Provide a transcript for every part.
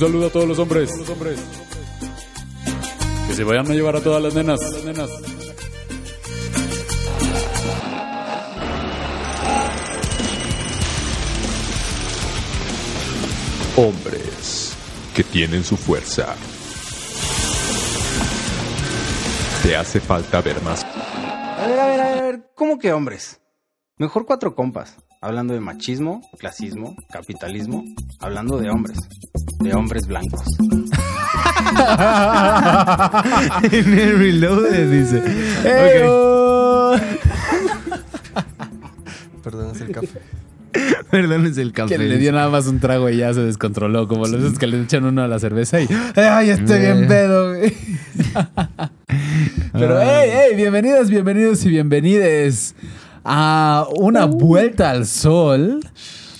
Un saludo a todos los hombres. Que se vayan a llevar a todas las nenas. Las nenas. Hombres que tienen su fuerza. Te hace falta ver más. A ver, a ver, a ver, ¿cómo que hombres? Mejor cuatro compas, hablando de machismo, clasismo, capitalismo, hablando de hombres, de hombres blancos. en el reloaded dice. Perdón, es el café. Perdón, es el café. Que le dio nada más un trago y ya se descontroló. Como los que le echan uno a la cerveza y. ¡Ay, estoy bien Eh. pedo, güey! Pero, hey, hey, bienvenidos, bienvenidos y bienvenides a una vuelta al sol.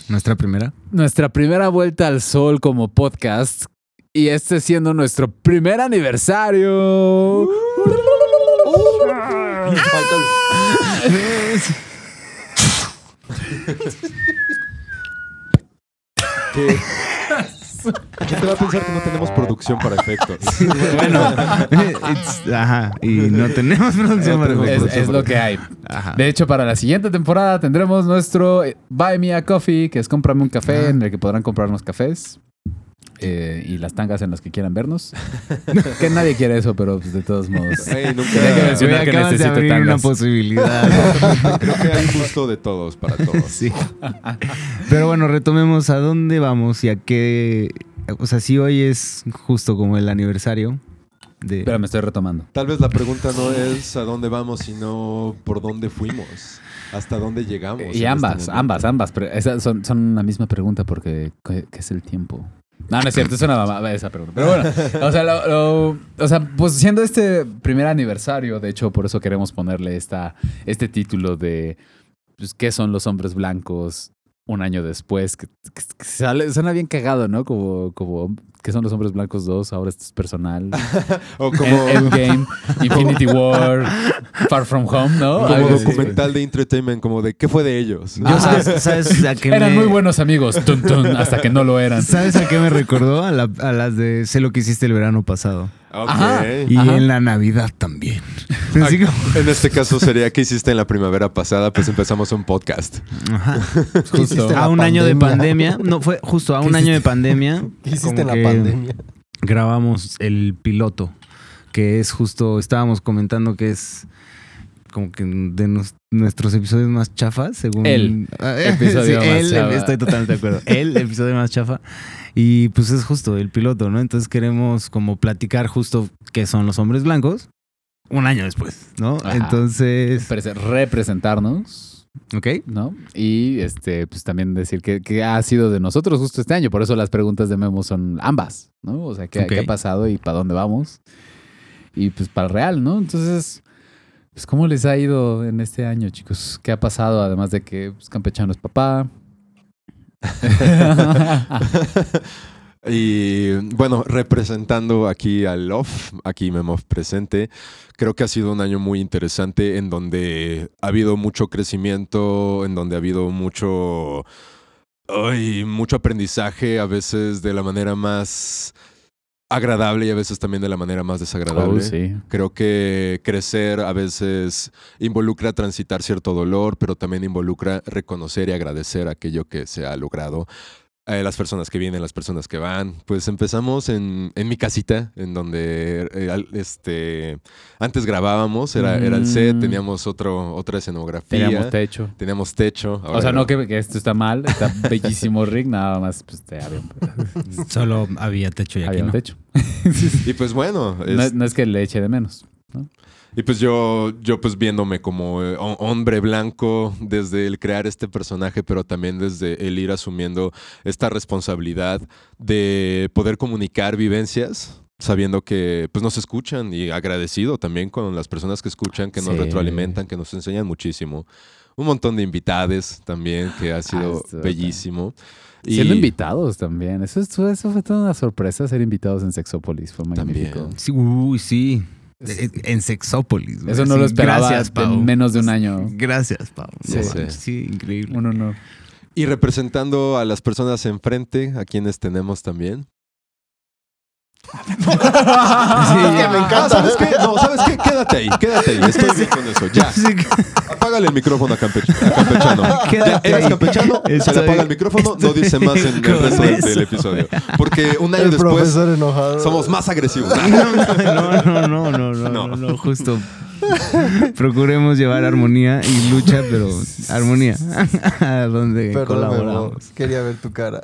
Nuestra primera. Nuestra primera vuelta al sol como podcast. Y este siendo nuestro primer aniversario. ¿Qué? ¿Quién te va a pensar que no tenemos producción para efectos? bueno, it's- ajá. Y no tenemos producción para Es, efectos. es lo que hay. Ajá. De hecho, para la siguiente temporada tendremos nuestro Buy Me a Coffee, que es cómprame un café, en el que podrán comprarnos cafés. Eh, y las tangas en las que quieran vernos. que nadie quiere eso, pero pues, de todos modos. Ey, nunca- que mencionar que de necesito abrir una posibilidad. Creo que hay gusto de todos para todos. sí. Pero bueno, retomemos a dónde vamos y a qué. O sea, si hoy es justo como el aniversario de. Pero me estoy retomando. Tal vez la pregunta no es a dónde vamos, sino por dónde fuimos, hasta dónde llegamos. en Y este ambas, ambas, ambas. Pero esas son, son la misma pregunta porque ¿qué, qué es el tiempo? No, no es cierto, es una mamá esa pregunta. Pero bueno, o sea, lo- o sea, pues siendo este primer aniversario, de hecho, por eso queremos ponerle esta, este título de pues, ¿qué son los hombres blancos un año después? Que, que- que sale- suena bien cagado, ¿no? Como, como ¿qué son los hombres blancos 2? Ahora esto es personal. O como, End- Endgame, Infinity War, Far From Home, ¿no? como Algo así. documental de entertainment, como de ¿qué fue de ellos? Yo sabes, ¿sabes a qué Eran me- muy buenos amigos, tun, tun, hasta que no lo eran. ¿Sabes a qué me recordó? A, la- a las de Sé lo que hiciste el verano pasado. Ajá. Y Ajá. en la Navidad también. Así como- En este caso sería ¿qué hiciste en la primavera pasada? Pues empezamos un podcast. Ajá. Justo. A un año de pandemia. No, fue justo a un año de pandemia. ¿Qué hiciste en la que pandemia? Grabamos el piloto, que es justo, estábamos comentando que es como que de nos- nuestros episodios más chafas, según... El Ah, episodio más el- chafa. Estoy totalmente de acuerdo. El episodio más chafa. Y pues es justo el piloto, ¿no? Entonces queremos como platicar justo qué son los hombres blancos un año después, ¿no? Ajá. Entonces... Prese- representarnos, ¿Ok? ¿no? Y este, pues también decir que, que ha sido de nosotros justo este año. Por eso las preguntas de Memo son ambas, ¿no? O sea, ¿qué, Ok. qué ha pasado y para dónde vamos? Y pues para el real, ¿no? Entonces, pues ¿cómo les ha ido en este año, chicos? ¿Qué ha pasado? Además de que pues, Campechano es papá. Y bueno, representando aquí al Love, aquí Memo presente, creo que ha sido un año muy interesante en donde ha habido mucho crecimiento, en donde ha habido mucho, ay, mucho aprendizaje, a veces de la manera más agradable y a veces también de la manera más desagradable. Oh, sí. Creo que crecer a veces involucra transitar cierto dolor, pero también involucra reconocer y agradecer aquello que se ha logrado. Eh, las personas que vienen, las personas que van. Pues empezamos en, en mi casita, en donde eh, al- este, antes grabábamos, era, era el set, Mm. teníamos otro, otra escenografía. Teníamos techo. Teníamos techo. O sea, no que, que esto está mal, está bellísimo Rick, nada más pues te había, Solo había techo y aquí había un no. techo. Y pues bueno, No, es- es- no es que le eche de menos. Y pues yo, yo pues viéndome como eh, ho- hombre blanco desde el crear este personaje, pero también desde el ir asumiendo esta responsabilidad de poder comunicar vivencias, sabiendo que pues nos escuchan y agradecido también con las personas que escuchan, que nos Sí. retroalimentan, que nos enseñan muchísimo. Un montón de invitades también, que ha sido estuvo bellísimo. Y Siendo invitados también. Eso, eso fue toda una sorpresa ser invitados en Sexópolis. Fue También. magnífico. Sí, uy, sí. Es- En Sexópolis. güey. Eso no Sí, lo esperaba Gracias, Pau. en menos de un año. Gracias, Pau. Sí, sí, increíble. Un honor. Y representando a las personas enfrente, a quienes tenemos también. que me encanta. Ah, ¿Sabes qué? No, ¿sabes qué? Quédate ahí, quédate ahí. Estoy bien con eso. Ya. Sí, Apágale el micrófono a, campe- a campechano. Ya, Quédate eres ahí. campechano, se le Estoy- apaga el micrófono, no dice más en el con resto del, eso. del episodio. Porque un año El después profesor enojado. somos más agresivos. No, no, no, no, no, no, no, no, justo. Procuremos llevar armonía y lucha, pero armonía. A donde Perdón, Memo, colaboramos. Quería ver tu cara.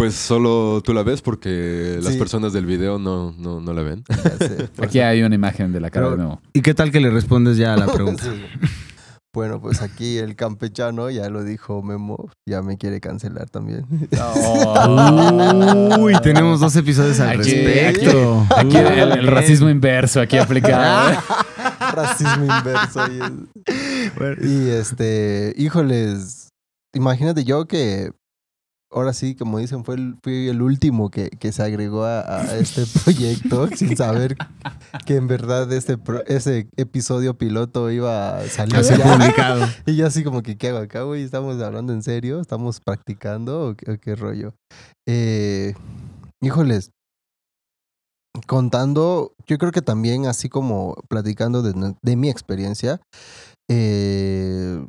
Pues solo tú la ves porque las Sí. personas del video no, no, no la ven. Ya sé, por Aquí hay una imagen de la cara Pero- de Memo. ¿Y qué tal que le respondes ya a la pregunta? Sí. Bueno, pues aquí el campechano, ya lo dijo Memo, ya me quiere cancelar también. Uy, tenemos dos episodios al Aquí- respecto. Aquí el, racismo inverso aquí aplicado. Racismo inverso. Y, y, este, híjoles, imagínate yo que ahora sí, como dicen, fue el, fui el último que, que se agregó a, a este proyecto sin saber que en verdad este pro- ese episodio piloto iba a salir. A ser publicado. Y yo así como que, ¿qué hago acá, güey? ¿Estamos hablando en serio? ¿Estamos practicando o qué, o qué rollo? Eh, híjoles, contando, yo creo que también así como platicando de, de mi experiencia, eh,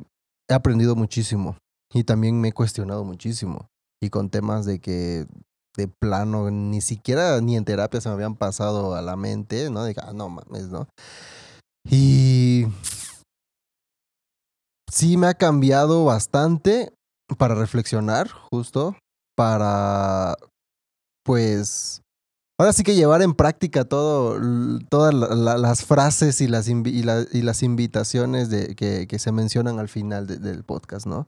he aprendido muchísimo y también me he cuestionado muchísimo. Y con temas de que de plano ni siquiera ni en terapia se me habían pasado a la mente, ¿no? De ah, no mames, ¿no? Y sí me ha cambiado bastante para reflexionar, justo, para, pues, ahora sí que llevar en práctica todo, todas la- la- las frases y las, y la- y las invitaciones que, se mencionan al final de- del podcast, ¿no?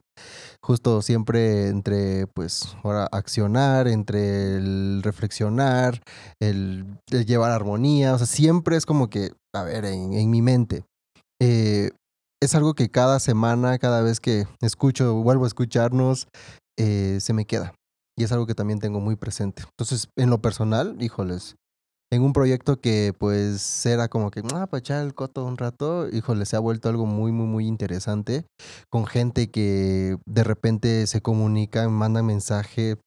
Justo siempre entre, pues, ahora accionar, entre el reflexionar, el, llevar armonía, o sea, siempre es como que, a ver, en, en mi mente. eh, es algo que cada semana, cada vez que escucho, vuelvo a escucharnos, eh, se me queda. Y es algo que también tengo muy presente. Entonces, en lo personal, híjoles, en un proyecto que pues era como que, ah, para echar el coto un rato, híjole, se ha vuelto algo muy, muy, muy interesante, con gente que de repente se comunica, manda mensaje.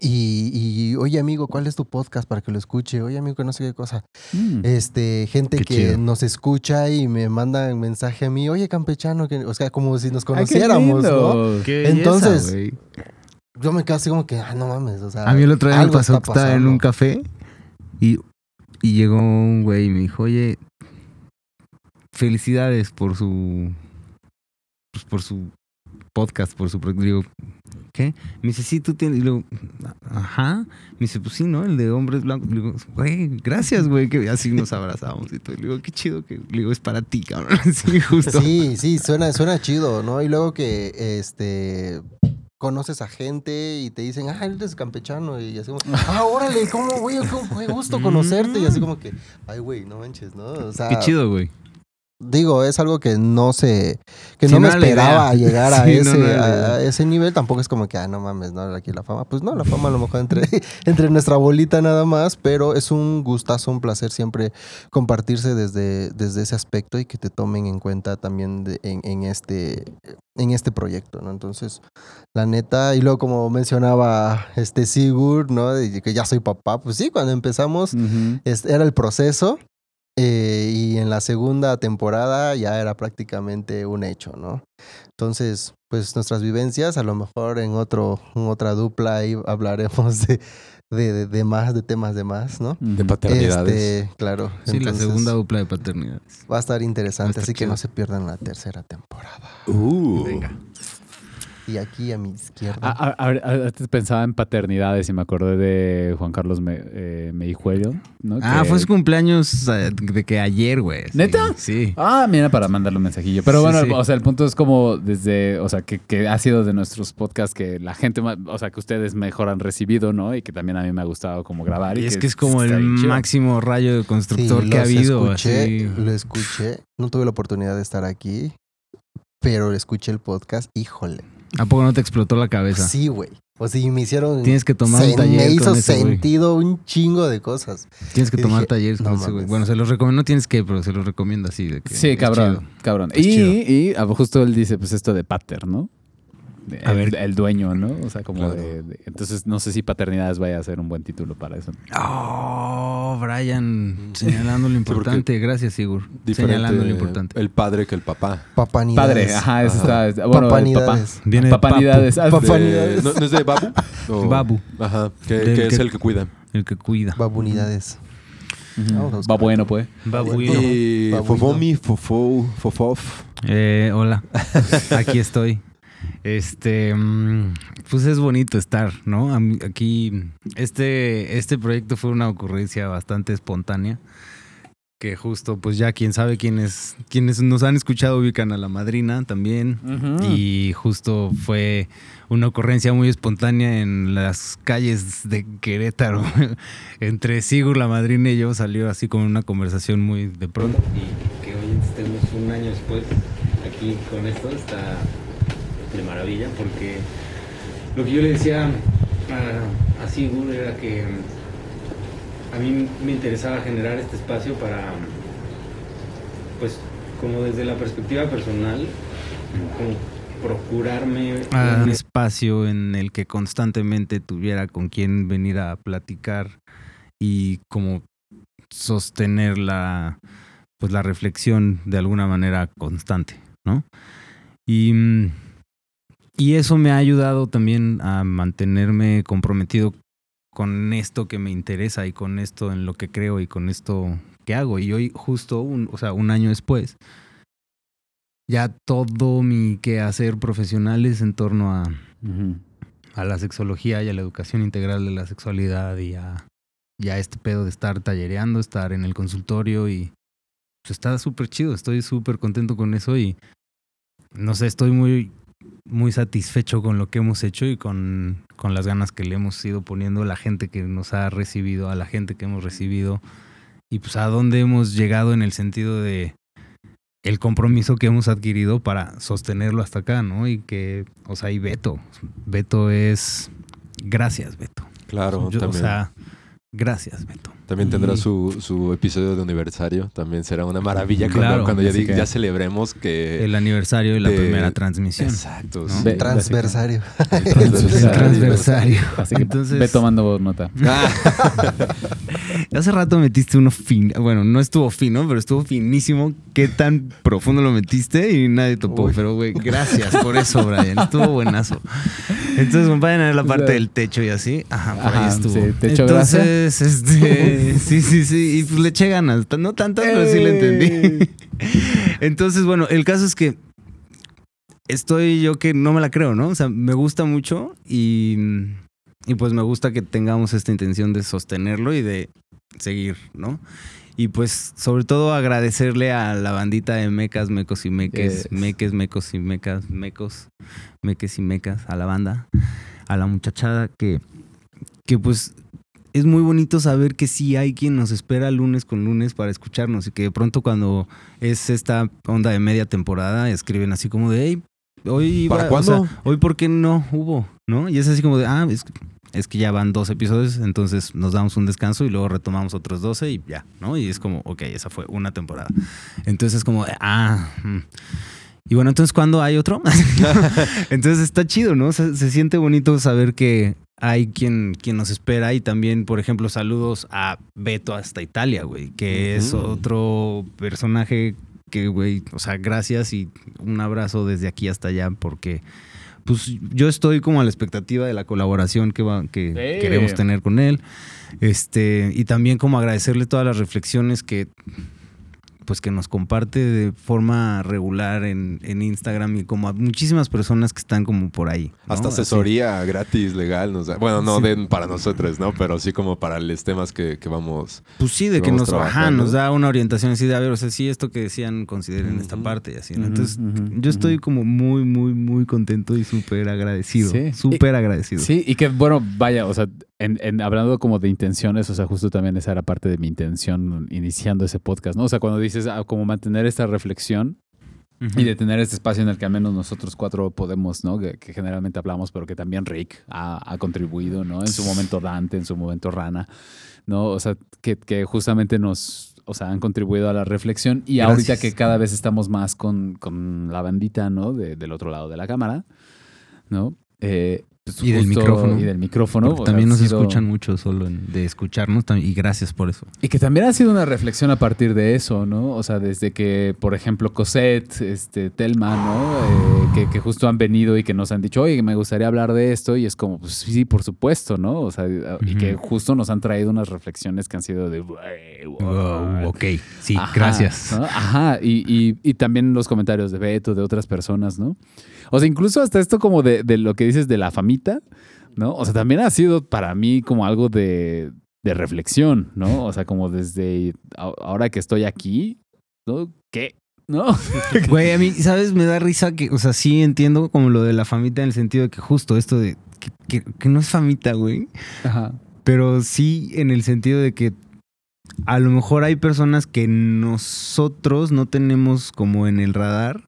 Y, y, oye amigo, ¿cuál es tu podcast para que lo escuche? Oye amigo, que no sé qué cosa. Mm. Este, gente Qué que chido. nos escucha y me mandan mensaje a mí, oye campechano, que, o sea, como si nos Ay, qué conociéramos, ¿no? lindo. Qué Entonces. Yo me quedo así como que, ah, no mames, o sea. A mí el otro día me pasó que estaba en un café y, y llegó un güey y me dijo, oye, felicidades por su pues, por su podcast, por su pro-". digo, ¿qué? Me dice, sí, tú tienes, y luego, ajá, me dice, pues sí, ¿no? El de hombres blancos, le digo, güey, gracias, güey, que así nos abrazamos y todo, le digo, qué chido que, le digo, es para ti, cabrón, sí, justo. Sí, sí, suena, suena chido, ¿no? Y luego que este conoces a gente y te dicen, ah, eres campechano. Y así como, ah, órale, ¿cómo, güey? ¿Cómo, qué gusto conocerte. Y así como que, ay, güey, no manches, ¿no? O sea, Qué chido, güey. Digo, es algo que no se, que Sí, no me esperaba llegar a, Sí, ese, no a ese nivel. Tampoco es como que, ah, no mames, no, aquí la fama. Pues no, la fama a lo mejor entre, entre nuestra bolita nada más, pero es un gustazo, un placer siempre compartirse desde, desde ese aspecto y que te tomen en cuenta también de- en, en este, en este proyecto, ¿no? Entonces, la neta, y luego como mencionaba este Sigurd, ¿no? De que ya soy papá, pues sí, cuando empezamos Ujú. es- era el proceso eh, y en la segunda temporada ya era prácticamente un hecho, ¿no? Entonces, pues nuestras vivencias, a lo mejor en otro, en otra dupla ahí hablaremos de, de, de- de más, de temas de más, ¿no? De paternidades. Este, claro. Sí, la segunda dupla de paternidad. Va a estar interesante, Va a estar así que no se pierdan la tercera temporada. Uh. Y aquí a mi izquierda. A- a- a- a- Antes pensaba en paternidades y me acordé de Juan Carlos Me, eh. Ah, Que- fue su cumpleaños de que ayer, güey. Sí, ¿Neta? Sí. Ah, mira, para mandarle un mensajillo. Pero Sí, bueno, sí. o sea, el punto es como desde, o sea, que, que ha sido de nuestros podcasts que la gente, o sea, que ustedes mejor han recibido, ¿no? Y que también a mí me ha gustado como grabar. Y es que es como el máximo rayo de Sí, constructor que ha habido. Escuché. Lo escuché. No tuve la oportunidad de estar aquí, pero escuché el podcast. Híjole. ¿A poco no te explotó la cabeza? Sí, güey. O sea, y me hicieron. Tienes que tomar se un taller Me hizo con ese güey. sentido un chingo de cosas. Tienes que Y tomar dije, talleres con no ese güey. Bueno, se los recomiendo. No tienes que, pero se los recomiendo así. De que Sí, cabrón, chido. cabrón. Es Y, chido. y ah, justo él dice, pues esto de pater, ¿no? A el, ver. el dueño, ¿no? O sea, como Claro. de, de- Entonces, no sé si paternidades vaya a ser un buen título para eso. Oh, Brian, señalando lo importante. Gracias, Sigur. Señalando lo importante. el padre que el papá. Papanidades. Padre, ajá, eso Ajá. está. Bueno, el papá. Papanidades. Viene Papanidades. Ah. De- Papanidades. ¿no, no es de Babu? O- Babu, Ajá, que, es el que cuida. el que cuida. Babunidades. Va bueno, pues. Babuino. Y Babuino. Fofomi, Fofo, Fofof. Eh, hola, aquí estoy. Este, mm, pues es bonito estar, ¿no? Aquí, este, este proyecto fue una ocurrencia bastante espontánea. Que justo, pues ya quien sabe quiénes, quienes nos han escuchado ubican a la madrina también. Y justo fue una ocurrencia muy espontánea en las calles de Querétaro. Entre Sigur, la madrina y yo salió así como una conversación muy de pronto. Y que hoy estemos un año después aquí con esto está de maravilla porque lo que yo le decía a, a Sigur era que a mí me interesaba generar este espacio para, pues, como desde la perspectiva personal, como procurarme un espacio en el que constantemente tuviera con quien venir a platicar y como sostener la, pues, la reflexión de alguna manera constante, ¿no? Y, mm, y eso me ha ayudado también a mantenerme comprometido con esto que me interesa y con esto en lo que creo y con esto que hago. Y hoy, justo un, o sea, un año después, ya todo mi quehacer profesional es en torno a, a la sexología y a la educación integral de la sexualidad y a, y a este pedo de estar tallereando, estar en el consultorio y pues está súper chido, estoy súper contento con eso y no sé, estoy muy, muy satisfecho con lo que hemos hecho y con, con las ganas que le hemos ido poniendo a la gente que nos ha recibido, a la gente que hemos recibido y pues a dónde hemos llegado en el sentido de el compromiso que hemos adquirido para sostenerlo hasta acá, ¿no? Y que, o sea, y Beto, Beto es, gracias Beto. Claro, Yo, o sea, gracias Beto. También tendrá y- su, su episodio de aniversario. También será una maravilla cuando, Claro, cuando ya, celebremos que... El aniversario y la de- primera transmisión. Exacto. ¿no? Transversario. El El transversario. transversario. Así que Entonces- ve tomando nota. Ah, Hace rato metiste uno fin, bueno, no estuvo fino, pero estuvo finísimo. ¿Qué tan profundo lo metiste? Y nadie topó. Uy. Pero, güey, gracias por eso, Brian. Estuvo buenazo. Entonces, vayan a ver la O parte sea, del techo y así. Ajá, por ajá, ahí estuvo. sí, techo, Entonces, este, sí, sí, sí. Y pues le eché ganas. No tantas, pero sí le entendí. Entonces, bueno, el caso es que estoy yo que no me la creo, ¿no? O sea, me gusta mucho y, y pues me gusta que tengamos esta intención de sostenerlo y de seguir, ¿no? Y pues sobre todo agradecerle a la bandita de mecas, mecos y meques, Yes. meques, mecos y mecas, mecos, meques y mecas, a la banda, a la muchachada que, que pues es muy bonito saber que sí hay quien nos espera lunes con lunes para escucharnos y que de pronto cuando es esta onda de media temporada escriben así como de, hey, hoy ¿Para iba- o cuándo? sea, hoy por qué no hubo, ¿no? Y es así como de, ah, es, es que ya van dos episodios, entonces nos damos un descanso y luego retomamos otros 12 y ya, ¿no? Y es como, ok, esa fue una temporada. Entonces es como, ah, mm. y bueno, entonces ¿cuándo hay otro? entonces está chido, ¿no? Se, se siente bonito saber que hay quien, quien nos espera y también, por ejemplo, saludos a Beto hasta Italia, güey, que es otro personaje que, güey, o sea, gracias y un abrazo desde aquí hasta allá porque pues yo estoy como a la expectativa de la colaboración que, va, que Sí. queremos tener con él. Este, y también como agradecerle todas las reflexiones que pues que nos comparte de forma regular en, en Instagram y como a muchísimas personas que están como por ahí. ¿no? Hasta Así. asesoría gratis, legal. Nos da. Bueno, no Sí. den para nosotros, ¿no? Pero sí como para los temas que, que vamos. Pues sí, de que nos, ajá, nos da una orientación así de, a ver, o sea, sí, esto que decían, consideren esta parte y así. ¿no? Entonces, yo estoy como muy, muy, muy contento y súper agradecido. Sí. Súper agradecido. Sí, y que bueno, vaya, o sea, en, en- hablando como de intenciones, o sea, justo también esa era parte de mi intención iniciando ese podcast, ¿no? O sea, cuando dices ah, como mantener esta reflexión y de tener este espacio en el que al menos nosotros cuatro podemos, ¿no? Que, que generalmente hablamos, pero que también Rick ha, ha contribuido, ¿no? En su momento Dante, en su momento Rana, ¿no? O sea, que, que justamente nos, o sea, han contribuido a la reflexión y ahorita Gracias. que cada vez estamos más con, con la bandita, ¿no? De- del otro lado de la cámara. ¿no? Eh, pues, Y del micrófono. Y del micrófono. Porque o sea, también nos sido- escuchan mucho solo en- de escucharnos y gracias por eso. Y que también ha sido una reflexión a partir de eso, ¿no? O sea, desde que, por ejemplo, Cosette, este, Telma, ¿no? Eh, que, que justo han venido y que nos han dicho, oye, me gustaría hablar de esto. Y es como, pues sí, por supuesto, ¿no? O sea, y que justo nos han traído unas reflexiones que han sido de, "Güey, wow". ok, sí, Ajá, gracias. ¿no? Ajá, y, y- y también los comentarios de Beto, de otras personas, ¿no? O sea, incluso hasta esto como de, de lo que dices de la famita, ¿no? O sea, también ha sido para mí como algo de, de reflexión, ¿no? O sea, como desde ahora que estoy aquí, ¿no? ¿Qué? ¿No? Güey, a mí, ¿sabes? Me da risa que, o sea, sí entiendo como lo de la famita en el sentido de que justo esto de que, que- que no es famita, güey. Ajá. Pero sí en el sentido de que a lo mejor hay personas que nosotros no tenemos como en el radar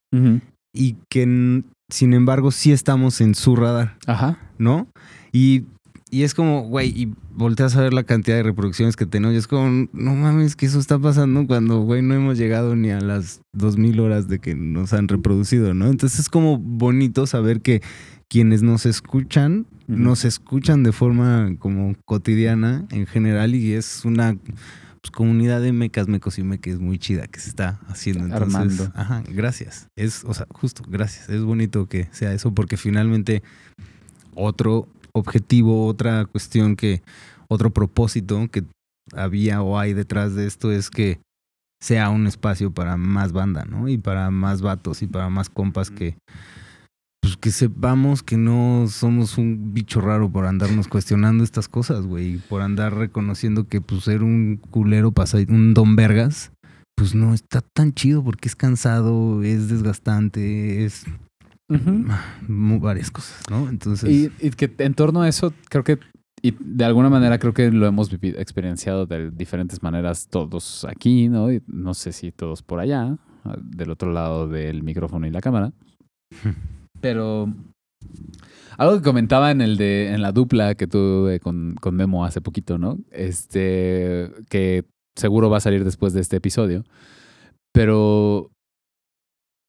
y que sin embargo sí estamos en su radar, Ajá. ¿no? Y, y es como, güey, y volteas a ver la cantidad de reproducciones que tenemos y es como, no mames, que eso está pasando cuando, güey, no hemos llegado ni a las 2000 horas de que nos han reproducido, ¿no? Entonces es como bonito saber que quienes nos escuchan, nos escuchan de forma como cotidiana en general y es una pues, comunidad de mecas, mecos y meques muy chida que se está haciendo. Entonces, Armando. Ajá, gracias. Es, o sea, justo, gracias. Es bonito que sea eso porque finalmente otro objetivo, otra cuestión que, otro propósito que había o hay detrás de esto es que sea un espacio para más banda, ¿no? Y para más vatos y para más compas que, pues que sepamos que no somos un bicho raro por andarnos cuestionando estas cosas, güey, por andar reconociendo que pues ser un culero pasa un don vergas, pues no está tan chido porque es cansado, es desgastante, es varias cosas, ¿no? Entonces, Y, y que en torno a eso, creo que, y de alguna manera creo que lo hemos vivido, experienciado de diferentes maneras todos aquí, ¿no? Y no sé si todos por allá, del otro lado del micrófono y la cámara. Pero algo que comentaba en el de, en la dupla que tuve con, con Memo hace poquito, ¿no? Este, que seguro va a salir después de este episodio. Pero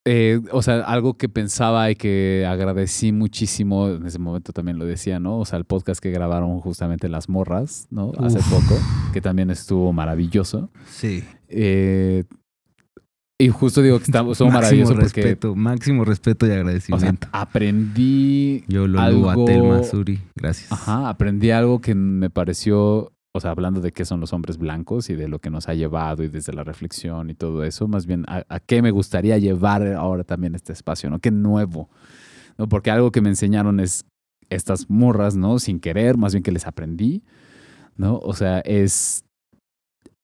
eh, o sea, algo que pensaba y que agradecí muchísimo, en ese momento también lo decía, ¿no? O sea, el podcast que grabaron justamente Las Morras, ¿no? Hace poco, que también estuvo maravilloso. sí. Eh, y justo digo que está, estuvo máximo maravilloso porque, respeto, máximo respeto y o sea, agradecimiento. aprendí, Yo lo algo- a Telma Suri, gracias. ajá, aprendí algo que me pareció, o sea, hablando de qué son los hombres blancos y de lo que nos ha llevado y desde la reflexión y todo eso, más bien a, a qué me gustaría llevar ahora también este espacio, ¿no? Qué nuevo, ¿no? Porque algo que me enseñaron es estas morras, ¿no? Sin querer, más bien que les aprendí, ¿no? O sea, es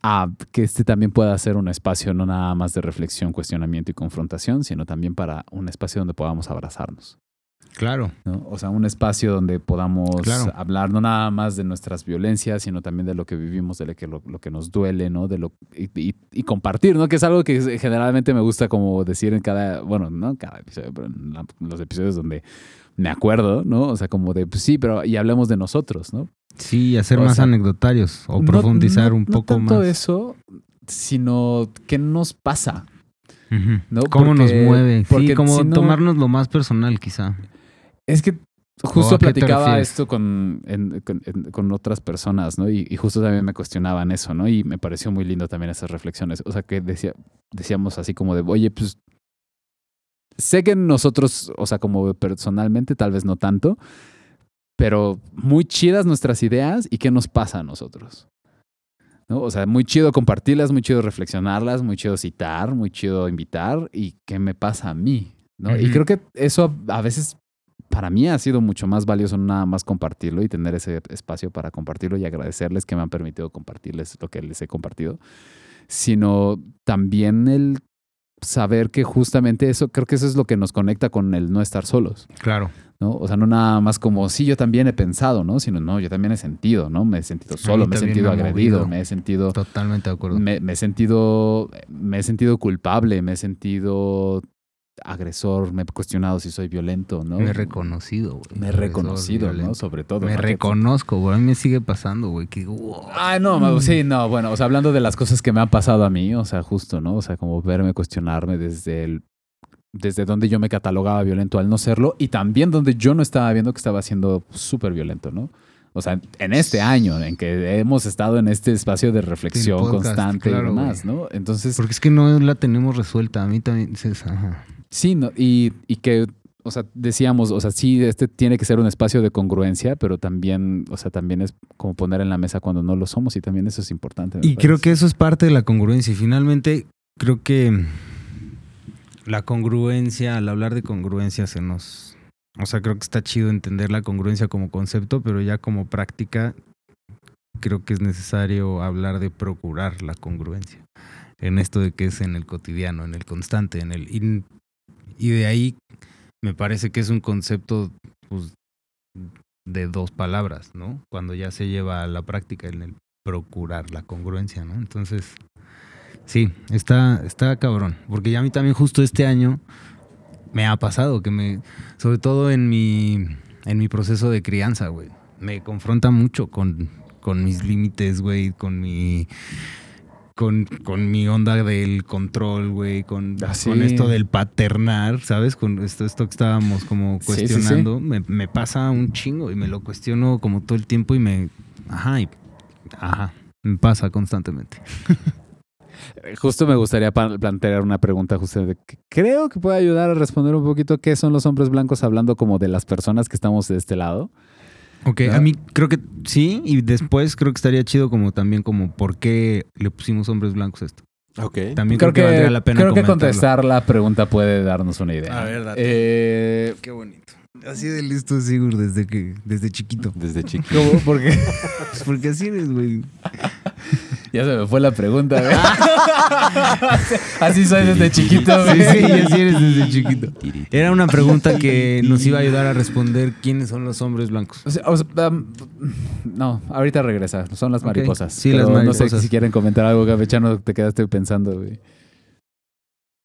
a que este también pueda ser un espacio no nada más de reflexión, cuestionamiento y confrontación, sino también para un espacio donde podamos abrazarnos. Claro. ¿no? O sea, un espacio donde podamos Claro. hablar no nada más de nuestras violencias, sino también de lo que vivimos, de lo que, lo, lo que nos duele, ¿no? De lo, y, y- y compartir, ¿no? Que es algo que generalmente me gusta como decir en cada, bueno, no cada episodio, pero en la- los episodios donde me acuerdo, ¿no? O sea, como de, pues sí, pero y hablemos de nosotros, ¿no? Sí, hacer O más sea, anecdotarios o No- profundizar no- un no poco tanto más. eso, sino qué nos pasa. ¿no? ¿Cómo nos mueve? porque sí, como si no- tomarnos lo más personal, quizá. Es que ¿O justo platicaba esto con, en- con, en- con otras personas, ¿no? Y, y justo también me cuestionaban eso, ¿no? Y me pareció muy lindo también esas reflexiones. O sea, que decía, decíamos así como de, oye, pues sé que nosotros, o sea, como personalmente, tal vez no tanto, pero muy chidas nuestras ideas y qué nos pasa a nosotros. ¿No? O sea, muy chido compartirlas, muy chido reflexionarlas, muy chido citar, muy chido invitar y qué me pasa a mí. ¿no? Y Ujú. creo que eso a veces para mí ha sido mucho más valioso nada más compartirlo y tener ese espacio para compartirlo y agradecerles que me han permitido compartirles lo que les he compartido, sino también el saber que justamente eso, creo que eso es lo que nos conecta con el no estar solos. Claro. ¿no? O sea, no nada más como, sí, yo también he pensado, ¿no? Sino, no, yo también he sentido, ¿no? Me he sentido solo, me he sentido me agredido, movido. me he sentido, Totalmente de acuerdo. me, me he sentido, me he sentido culpable, me he sentido agresor, me he cuestionado si soy violento, ¿no? Me he reconocido, güey. Me he reconocido, ¿no? Sobre todo. Me reconozco, güey. A mí me sigue pasando, güey. Que wow. Ay, no, sí, no, bueno, o sea, hablando de las cosas que me han pasado a mí, o sea, justo, ¿no? O sea, como verme cuestionarme desde el desde donde yo me catalogaba violento al no serlo y también donde yo no estaba viendo que estaba siendo súper violento, ¿no? O sea, en este año en que hemos estado en este espacio de reflexión podcast, constante claro, y demás, ¿no? Entonces, Porque es que no la tenemos resuelta. A mí también. ajá. Sí, no, y, y que, o sea, decíamos, o sea, sí, este tiene que ser un espacio de congruencia, pero también, o sea, también es como poner en la mesa cuando no lo somos y también eso es importante. Y creo que eso es parte de la congruencia. Y finalmente, creo que la congruencia, al hablar de congruencia, se nos. O sea, creo que está chido entender la congruencia como concepto, pero ya como práctica, creo que es necesario hablar de procurar la congruencia. En esto de que es en el cotidiano, en el constante, en el. Y, y de ahí me parece que es un concepto pues, de dos palabras, ¿no? Cuando ya se lleva a la práctica en el procurar la congruencia, ¿no? Entonces, sí, está, está cabrón. Porque ya a mí también justo este año me ha pasado que me, sobre todo en mi, en mi proceso de crianza, güey, me confronta mucho con, con mis límites, güey, con mi... Con, con mi onda del control, güey, con, Ah, sí. con esto del paternar, ¿sabes? Con esto, esto que estábamos como Sí, sí, sí. cuestionando, Me, me pasa un chingo y me lo cuestiono como todo el tiempo y me... Ajá, y, ajá, me pasa constantemente. Justo me gustaría plantear una pregunta justo de que creo que puede ayudar a responder un poquito qué son los hombres blancos hablando como de las personas que estamos de este lado. Ok, a mí creo que sí, y después creo que estaría chido como también como por qué le pusimos hombres blancos a esto. Ok. También creo creo, que, valdría la pena creo que contestar la pregunta puede darnos una idea. A ver, date. Eh, Qué bonito. Así de listo, Sigur, desde que desde chiquito. Desde chico. ¿cómo? Porque Pues porque así eres, güey. ya se me fue la pregunta. güey. Así soy desde chiquito. Sí, güey. sí, así eres desde chiquito. Era una pregunta que nos iba a ayudar a responder quiénes son los hombres blancos. O sea, o sea, um, no, ahorita regresa. Son las mariposas. Sí, las No sé mariposas. si quieren comentar algo, Gabechano, te quedaste pensando, güey.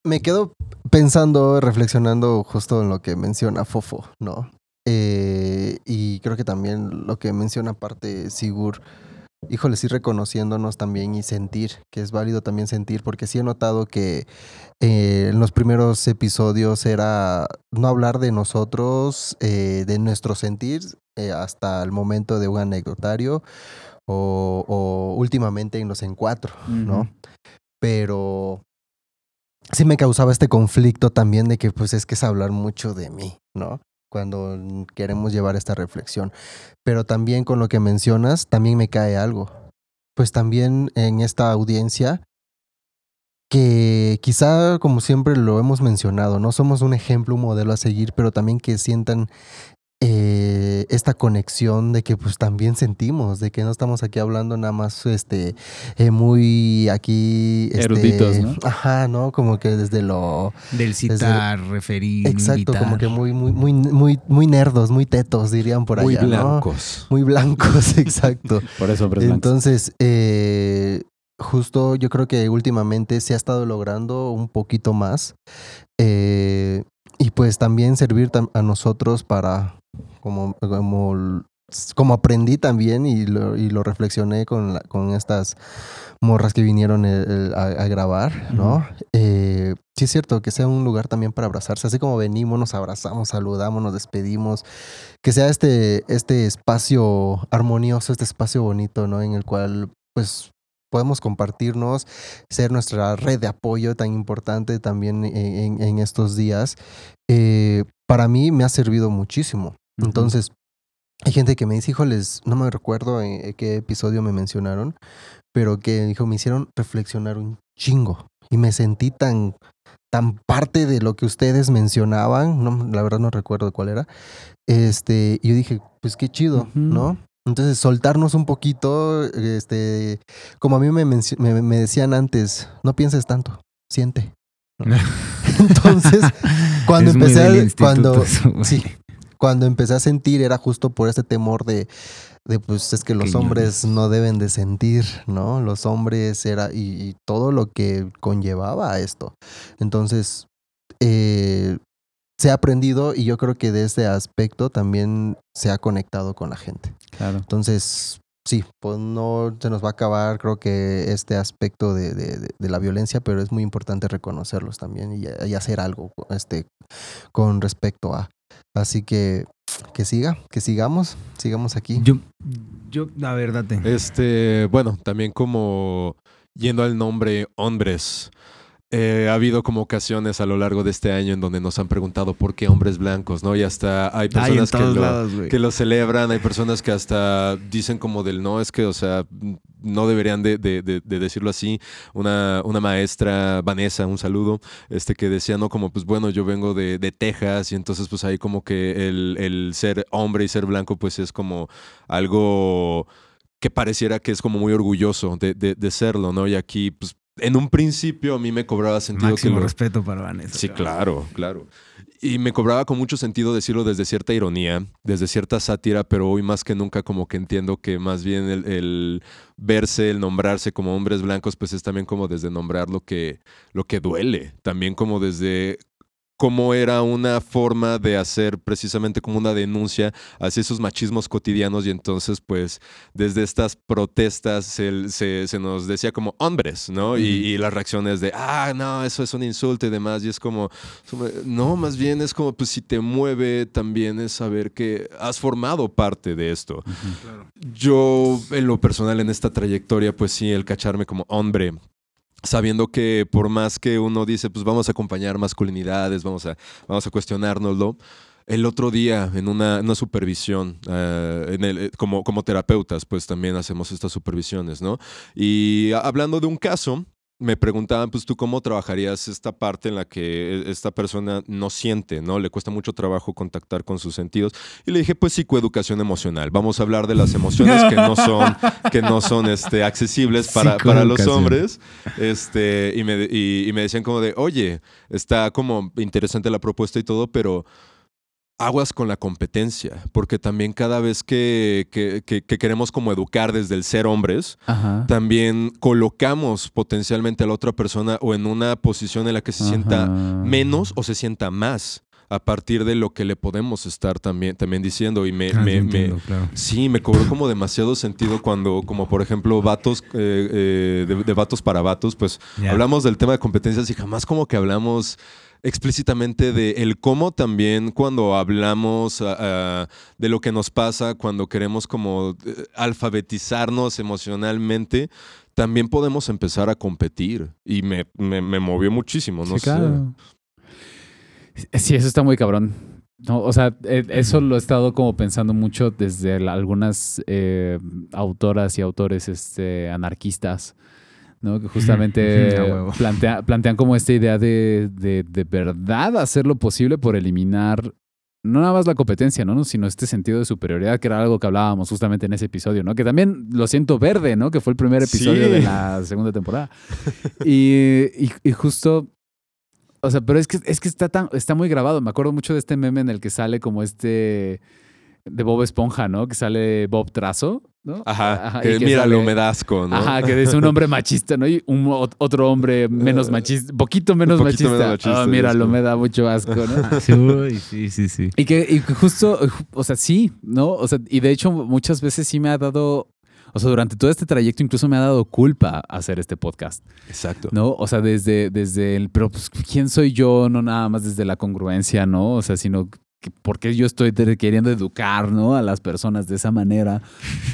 Me quedo pensando, reflexionando justo en lo que menciona Fofo, ¿no? Eh, y creo que también lo que menciona aparte Sigur, híjole, sí reconociéndonos también y sentir, que es válido también sentir, porque sí he notado que eh, en los primeros episodios era no hablar de nosotros, eh, de nuestro sentir, eh, hasta el momento de un anecdotario o, o últimamente en los encuatro, ¿no? Pero sí me causaba este conflicto también de que pues es que es hablar mucho de mí, ¿no? Cuando queremos llevar esta reflexión. Pero también con lo que mencionas, también me cae algo. Pues también en esta audiencia, que quizá como siempre lo hemos mencionado, no somos un ejemplo, un modelo a seguir, pero también que sientan eh, esta conexión de que pues también sentimos, de que no estamos aquí hablando nada más este eh, muy aquí este, Eruditos, ¿no? Ajá, ¿no? Como que desde lo Del citar, referir, exacto, como que muy muy muy muy muy nerdos, muy tetos dirían por Muy allá, ¿no? blancos. Muy blancos, exacto. Por eso, hombres. Entonces, eh, justo yo creo que últimamente se ha estado logrando un poquito más. eh, y pues también servir a nosotros para, como, como, como aprendí también y lo, y lo reflexioné con, la- con estas morras que vinieron el- el- a, a grabar, ¿no? Eh, sí es cierto, que sea un lugar también para abrazarse, así como venimos, nos abrazamos, saludamos, nos despedimos, que sea este, este espacio armonioso, este espacio bonito, ¿no? En el cual, pues, podemos compartirnos, ser nuestra red de apoyo tan importante también en, en- en estos días. Eh, para mí me ha servido muchísimo. Entonces, hay gente que me dice, híjoles, no me recuerdo en en qué episodio me mencionaron, pero que dijo, me hicieron reflexionar un chingo y me sentí tan tan parte de lo que ustedes mencionaban, no, la verdad no recuerdo cuál era. Este, y yo dije, pues qué chido. ¿no? Entonces, soltarnos un poquito, este, como a mí me, me, me decían antes, no pienses tanto, siente. ¿no? Entonces, cuando Es empecé a, cuando, eso, sí, cuando empecé a sentir era justo por ese temor de, de pues es que los hombres no deben de sentir, ¿no? Los hombres era y, y todo lo que conllevaba a esto. Entonces, eh, se ha aprendido y yo creo que de ese aspecto también se ha conectado con la gente. Claro. Entonces, sí, pues no se nos va a acabar, creo que este aspecto de, de- la violencia, pero es muy importante reconocerlos también y, y hacer algo este, con respecto a. Así que que siga, que sigamos, sigamos aquí. Yo, yo, la verdad, te. Este, bueno, también como yendo al nombre hombres. Eh, ha habido como ocasiones a lo largo de este año en donde nos han preguntado por qué hombres blancos, ¿no? Y hasta hay Ay, personas que lo, lados, que lo celebran, hay personas que hasta dicen como del no, es que, o sea, no deberían de, de- de- de decirlo así. Una, una maestra, Vanessa, un saludo, este que decía, no, como pues bueno, yo vengo de, de Texas y entonces pues ahí como que el, el ser hombre y ser blanco pues es como algo que pareciera que es como muy orgulloso de, de- de serlo, ¿no? Y aquí pues en un principio a mí me cobraba sentido Máximo que lo, respeto para Vanessa. Sí, claro, claro. Y me cobraba con mucho sentido decirlo desde cierta ironía, desde cierta sátira, pero hoy más que nunca como que entiendo que más bien el, el verse, el nombrarse como hombres blancos, pues es también como desde nombrar lo que, lo que duele, también como desde cómo era una forma de hacer precisamente como una denuncia hacia esos machismos cotidianos y entonces pues desde estas protestas se, se- se nos decía como hombres, ¿no? Y, y las reacciones de, ah, no, eso es un insulto y demás y es como, no, más bien es como, pues si te mueve también es saber que has formado parte de esto. Yo, en lo personal, en esta trayectoria, pues sí, el cacharme como hombre, sabiendo que por más que uno dice, pues vamos a acompañar masculinidades, vamos a, vamos a cuestionárnoslo. El otro día, en una, supervisión, eh, eh, como, como terapeutas, pues también hacemos estas supervisiones, ¿no? Y hablando de un caso, me preguntaban, pues tú cómo trabajarías esta parte en la que e, esta persona no siente, ¿no? Le cuesta mucho trabajo contactar con sus sentidos. Y le dije, pues psicoeducación emocional. Vamos a hablar de las emociones que no son, que no son este, accesibles para, para los hombres. Este, y, me, y, y me decían como de, oye, está como interesante la propuesta y todo, pero aguas con la competencia, porque también cada vez que, que- que- que queremos como educar desde el ser hombres, Ajá. también colocamos potencialmente a la otra persona o en una posición en la que se sienta menos o se sienta más a partir de lo que le podemos estar también, también diciendo. Y me, Ah, me- sí, me- entiendo, claro. sí, me cobró como demasiado sentido cuando, como por ejemplo, vatos, eh, eh, de, de vatos para vatos, pues hablamos del tema de competencias y jamás como que hablamos explícitamente de el cómo también cuando hablamos ah, ah, de lo que nos pasa, cuando queremos como eh, alfabetizarnos emocionalmente, también podemos empezar a competir. Y me, me- me movió muchísimo, no sí, sé. claro. Sí, eso está muy cabrón. No, o sea, eh, eso lo he estado como pensando mucho desde algunas eh, autoras y autores este, anarquistas, ¿no? Que justamente plantea- plantean como esta idea de, de, de verdad hacer lo posible por eliminar no nada más la competencia, ¿no? Sino este sentido de superioridad, que era algo que hablábamos justamente en ese episodio, ¿no? Que también lo siento verde, ¿no? Que fue el primer episodio Sí. de la segunda temporada. Y, y, y justo, o sea, pero es que, es que está, tan, está muy grabado. Me acuerdo mucho de este meme en el que sale como este de Bob Esponja, ¿no? Que sale Bob Trazo, ¿no? Ajá, y que mira, sale- lo me das con, ¿no? Ajá, que dice un hombre machista, ¿no? Y un ot- otro hombre menos machista, poquito menos Un poquito machista. menos machista, Ah, y mira, es lo como- me da mucho asco, ¿no? Sí, uy, sí, sí, sí. Y que, y que justo, o sea, sí, ¿no? O sea, y de hecho muchas veces sí me ha dado, o sea, durante todo este trayecto incluso me ha dado culpa hacer este podcast, Exacto. ¿no? O sea, desde, desde el, pero pues, ¿quién soy yo? No nada más desde la congruencia, ¿no? O sea, sino por qué yo estoy queriendo educar, ¿no? A las personas de esa manera.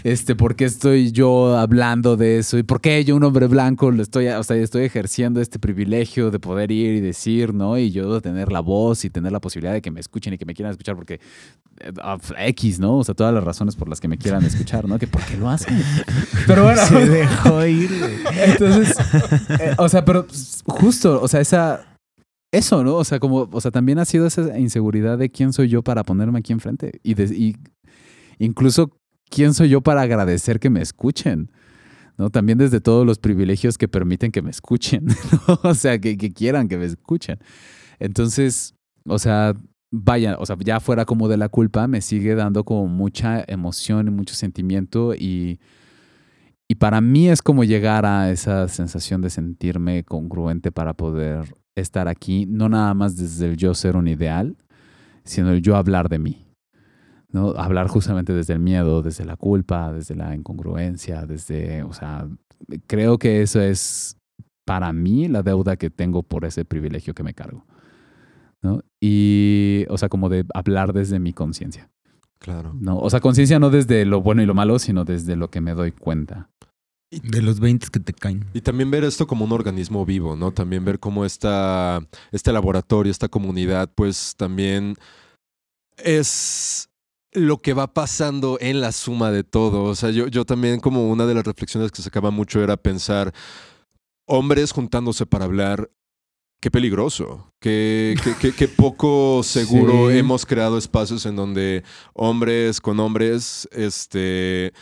Este, ¿por qué estoy yo hablando de eso? ¿Y por qué yo, un hombre blanco, lo estoy, o sea, estoy ejerciendo este privilegio de poder ir y decir, ¿no? Y yo tener la voz y tener la posibilidad de que me escuchen y que me quieran escuchar porque eh, X, ¿no? O sea, todas las razones por las que me quieran escuchar, ¿no? Que por qué lo hacen. Pero bueno, Se dejó ir, entonces, eh, o sea, pero justo, o sea, esa, eso, ¿no? O sea, como, o sea, también ha sido esa inseguridad de quién soy yo para ponerme aquí enfrente y, de- y incluso quién soy yo para agradecer que me escuchen. ¿no? También desde todos los privilegios que permiten que me escuchen, ¿no? o sea, que, que quieran que me escuchen. Entonces, o sea, vaya, o sea, ya fuera como de la culpa, me sigue dando como mucha emoción y mucho sentimiento y, y para mí es como llegar a esa sensación de sentirme congruente para poder estar aquí, no nada más desde el yo ser un ideal, sino el yo hablar de mí. ¿no? Hablar justamente desde el miedo, desde la culpa, desde la incongruencia, desde, o sea, creo que eso es para mí la deuda que tengo por ese privilegio que me cargo. ¿no? Y, o sea, como de hablar desde mi conciencia. Claro. ¿no? O sea, conciencia no desde lo bueno y lo malo, sino desde lo que me doy cuenta. De los 20 que te caen. Y también ver esto como un organismo vivo, ¿no? También ver cómo esta, este laboratorio, esta comunidad, pues también es lo que va pasando en la suma de todo. O sea, yo, yo también como una de las reflexiones que sacaba mucho era pensar hombres juntándose para hablar. Qué peligroso, qué, qué, qué- qué poco seguro Sí. hemos creado espacios en donde hombres con hombres, este,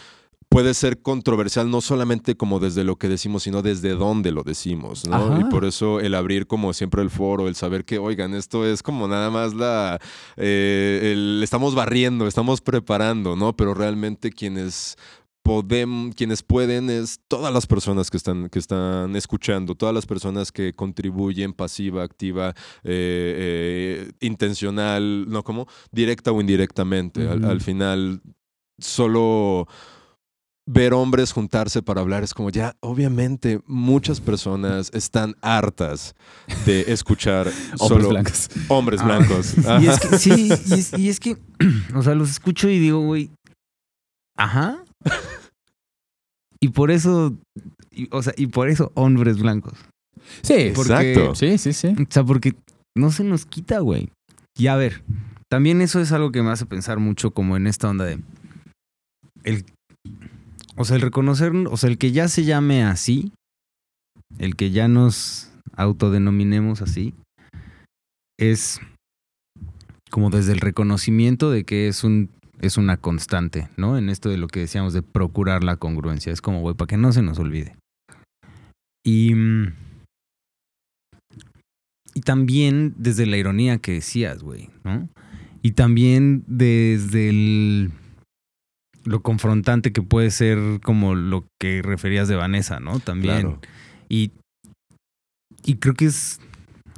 puede ser controversial no solamente como desde lo que decimos, sino desde dónde lo decimos, ¿no? Ajá. Y por eso el abrir como siempre el foro, el saber que, oigan, esto es como nada más la... eh, el- estamos barriendo, estamos preparando, ¿no? Pero realmente quienes... Podem, quienes pueden es todas las personas que están, que están escuchando, todas las personas que contribuyen pasiva, activa, eh, eh, intencional, ¿no? como Directa o indirectamente. Al- al final, solo ver hombres juntarse para hablar es como ya, obviamente, muchas personas están hartas de escuchar Hombres solo blancos. hombres Ah. blancos. Y es que, sí, y es, y es que, o sea, los escucho y digo, güey, ajá. Y por eso, y- o sea, y por eso hombres blancos. Sí, porque- Exacto. sí, sí, sí. O sea, porque no se nos quita, güey. Y a ver, también eso es algo que me hace pensar mucho como en esta onda de el o sea, el reconocer, o sea, el que ya se llame así, el que ya nos autodenominemos así, es como desde el reconocimiento de que es un es una constante, ¿no? En esto de lo que decíamos de procurar la congruencia, es como, güey, para que no se nos olvide. Y y también desde la ironía que decías, güey, ¿no? Y también desde el, lo confrontante que puede ser como lo que referías de Vanessa, ¿no? También. Claro. Y, y creo que es,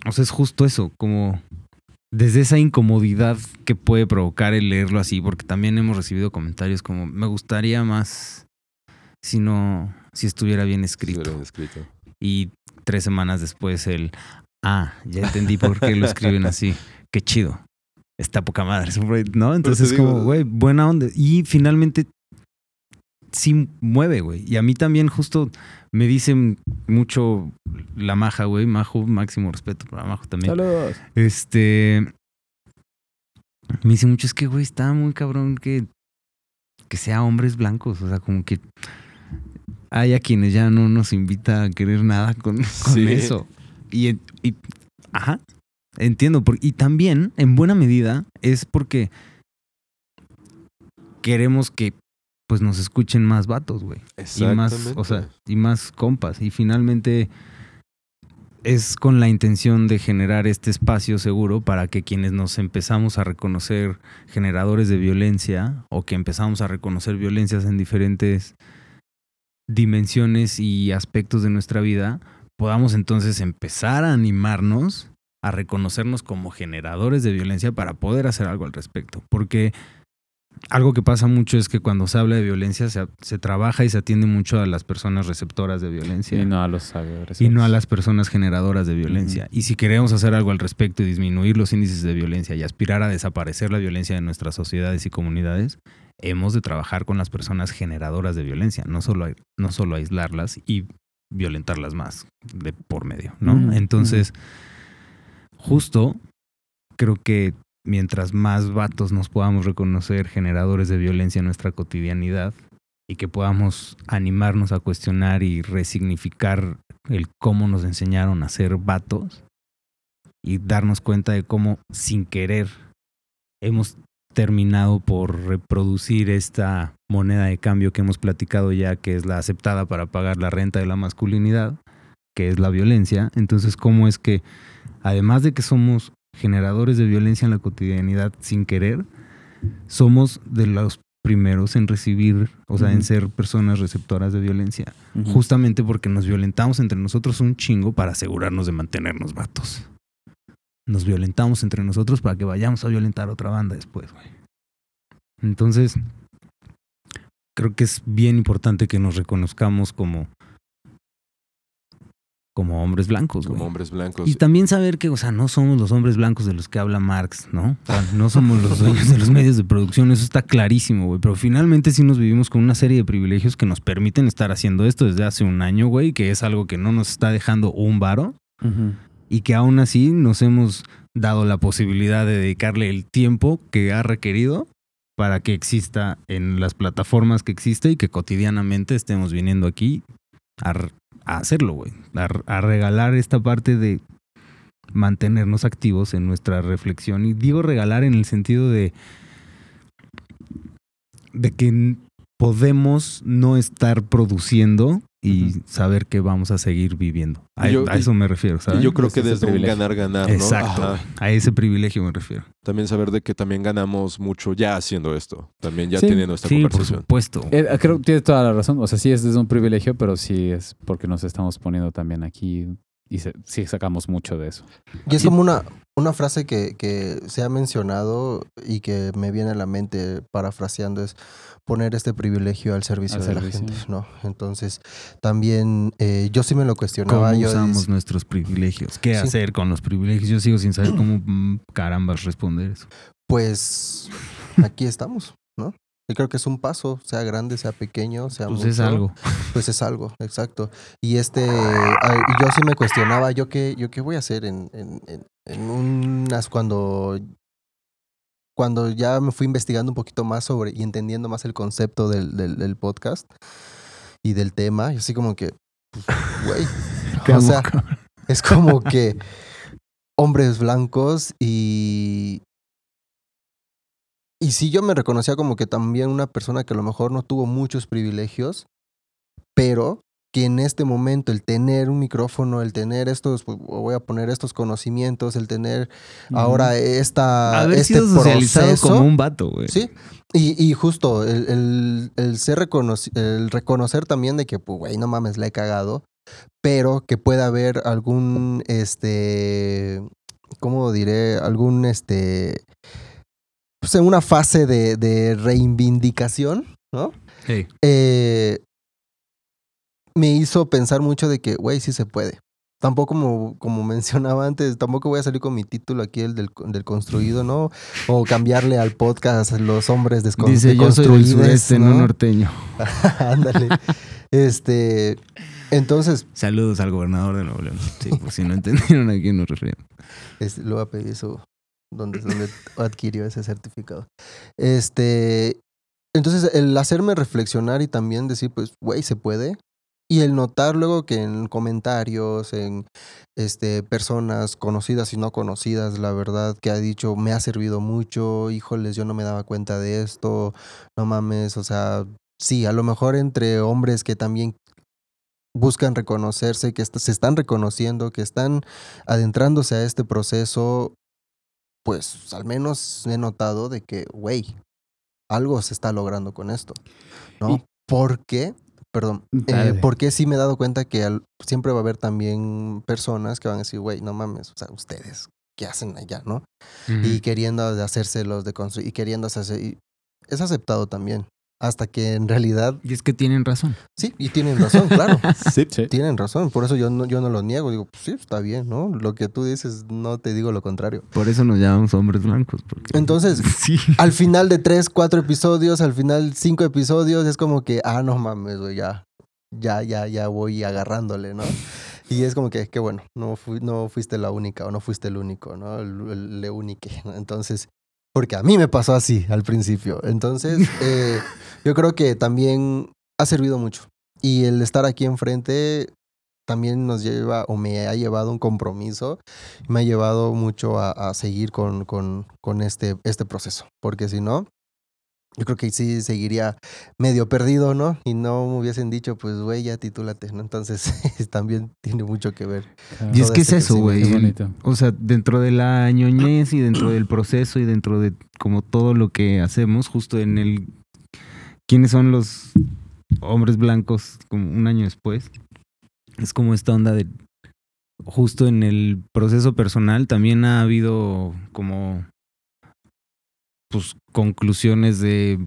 o sea, es justo eso, como desde esa incomodidad que puede provocar el leerlo así, porque también hemos recibido comentarios como, me gustaría más si no, si estuviera bien escrito. Estuviera escrito. Y tres semanas después el, ah, ya entendí por qué lo escriben así. Qué chido. Está poca madre, ¿no? Entonces como, güey, buena onda. Y finalmente sí mueve, güey. Y a mí también justo me dicen mucho la maja, güey. Majo, máximo respeto para Majo también. Saludos. Este. Me dice mucho, es que, güey, está muy cabrón que, que sea hombres blancos. O sea, como que hay a quienes ya no nos invita a querer nada con, con Sí. eso. Y, y- ajá, entiendo. por- y también, en buena medida, es porque queremos que pues nos escuchen más vatos, güey y más, o sea, y más compas. Y finalmente es con la intención de generar este espacio seguro para que quienes nos empezamos a reconocer generadores de violencia o que empezamos a reconocer violencias en diferentes dimensiones y aspectos de nuestra vida, podamos entonces empezar a animarnos a reconocernos como generadores de violencia para poder hacer algo al respecto. Porque algo que pasa mucho es que cuando se habla de violencia se, se trabaja y se atiende mucho a las personas receptoras de violencia Y no a los agresores. y no a las personas generadoras de violencia. Y si queremos hacer algo al respecto y disminuir los índices de violencia y aspirar a desaparecer la violencia de nuestras sociedades y comunidades, hemos de trabajar con las personas generadoras de violencia, no solo, no solo aislarlas y violentarlas más de por medio, ¿no? Entonces, justo creo que mientras más vatos nos podamos reconocer generadores de violencia en nuestra cotidianidad y que podamos animarnos a cuestionar y resignificar el cómo nos enseñaron a ser vatos y darnos cuenta de cómo sin querer hemos terminado por reproducir esta moneda de cambio que hemos platicado ya, que es la aceptada para pagar la renta de la masculinidad, que es la violencia. Entonces, ¿cómo es que, además de que somos generadores de violencia en la cotidianidad sin querer, somos de los primeros en recibir, o sea, en ser personas receptoras de violencia? Justamente porque nos violentamos entre nosotros un chingo para asegurarnos de mantenernos vatos. Nos violentamos entre nosotros para que vayamos a violentar a otra banda después, güey. Entonces, creo que es bien importante que nos reconozcamos como, como hombres blancos, güey. Como hombres blancos. Y también saber que, o sea, no somos los hombres blancos de los que habla Marx, ¿no? O sea, no somos los dueños de los medios de producción, eso está clarísimo, güey. Pero finalmente sí nos vivimos con una serie de privilegios que nos permiten estar haciendo esto desde hace un año, güey, que es algo que no nos está dejando un varo y que aún así nos hemos dado la posibilidad de dedicarle el tiempo que ha requerido para que exista en las plataformas que existe y que cotidianamente estemos viniendo aquí a, hacerlo, güey. A, a regalar esta parte de mantenernos activos en nuestra reflexión. Y digo regalar en el sentido de, de que podemos no estar produciendo y saber que vamos a seguir viviendo. A, Y yo- a eso me refiero, ¿sabes? Y yo creo que desde un privilegio. ganar-ganar, ¿no? Exacto, Ajá. a ese privilegio me refiero. También saber de que también ganamos mucho ya haciendo esto. También ya Sí. teniendo esta Sí, por conversación. supuesto. Eh, creo que tienes toda la razón. O sea, sí es desde un privilegio, pero sí es porque nos estamos poniendo también aquí y se- sí sacamos mucho de eso. Y es como una, una frase que, que se ha mencionado y que me viene a la mente parafraseando es poner este privilegio al servicio Al de servicio. la gente, ¿no? Entonces, también eh, yo sí me lo ¿Cómo cuestionaba. Yo usamos nuestros privilegios? ¿Qué Sí. hacer con los privilegios? Yo sigo sin saber cómo mm, carambas responder eso. pues aquí estamos, ¿no? Yo creo que es un paso, sea grande, sea pequeño, sea Pues mucho, es algo. Pues es algo, exacto. Y este, yo sí me cuestionaba, ¿yo qué, yo qué voy a hacer en, en, en, en unas cuando, cuando ya me fui investigando un poquito más sobre y entendiendo más el concepto del, del, del podcast y del tema, y así como que, pues, güey, Qué o sea, es como que hombres blancos y... Y sí, yo me reconocía como que también una persona que a lo mejor no tuvo muchos privilegios, pero que en este momento el tener un micrófono, el tener estos, pues, voy a poner estos conocimientos, el tener ahora esta, Haber este sido socializado proceso, como un vato, güey. Sí, y, y justo el, el, el ser el reconocer también de que, pues, güey, no mames, la he cagado, pero que pueda haber algún, este, ¿cómo diré? Algún, este, pues en una fase de, de reivindicación, ¿no? Hey, Eh, me hizo pensar mucho de que, güey, sí se puede. Tampoco, como, como mencionaba antes, tampoco voy a salir con mi título aquí, el del, del construido, ¿no? O cambiarle al podcast Los Hombres descon Dice yo soy del deconstruides", sureste, no ¿no? norteño. Ándale. Este, entonces, Saludos al gobernador de Nuevo León. Sí, por si no entendieron a quién nos referimos. este, le voy a pedir su, donde, donde adquirió ese certificado. Este, entonces, el hacerme reflexionar y también decir, pues, güey, se puede. Y el notar luego que en comentarios, en este, personas conocidas y no conocidas, la verdad que ha dicho, me ha servido mucho, híjoles, yo no me daba cuenta de esto, no mames, o sea, sí, a lo mejor entre hombres que también buscan reconocerse, que se están reconociendo, que están adentrándose a este proceso, pues al menos he notado de que, güey, algo se está logrando con esto, ¿no? Y- ¿Por qué? Perdón, eh, porque sí me he dado cuenta que al- siempre va a haber también personas que van a decir, güey, no mames, o sea, ustedes, ¿qué hacen allá, no? Y queriendo de hacérselos de construir, y queriendo hacerse, y es aceptado también, hasta que en realidad, Y es que tienen razón. sí, y tienen razón, claro. Sí. Sí. Tienen razón, por eso yo no, yo no lo niego. Digo, pues sí, está bien, ¿no? Lo que tú dices, no te digo lo contrario. Por eso nos llamamos hombres blancos. Porque... Entonces, sí. al final de tres, cuatro episodios, al final cinco episodios, es como que, ah, no mames, güey, ya, ya, ya, ya voy agarrándole, ¿no? Y es como que, qué bueno, no, fui, no fuiste la única o no fuiste el único, ¿no? Le unique. ¿no? Entonces, porque a mí me pasó así al principio. Entonces, eh, yo creo que también ha servido mucho. Y el estar aquí enfrente también nos lleva o me ha llevado un compromiso, me ha llevado mucho a, a seguir con, con, con este, este proceso, porque si no, yo creo que sí seguiría medio perdido, ¿no? Y no me hubiesen dicho, pues, güey, ya titúlate, ¿no? Entonces, también tiene mucho que ver. Y es que es este eso, güey. Qué bonito. O sea, dentro de la ñoñez y dentro del proceso y dentro de como todo lo que hacemos, justo en el quiénes son los hombres blancos como un año después. Es como esta onda de justo en el proceso personal también ha habido como pues, conclusiones de,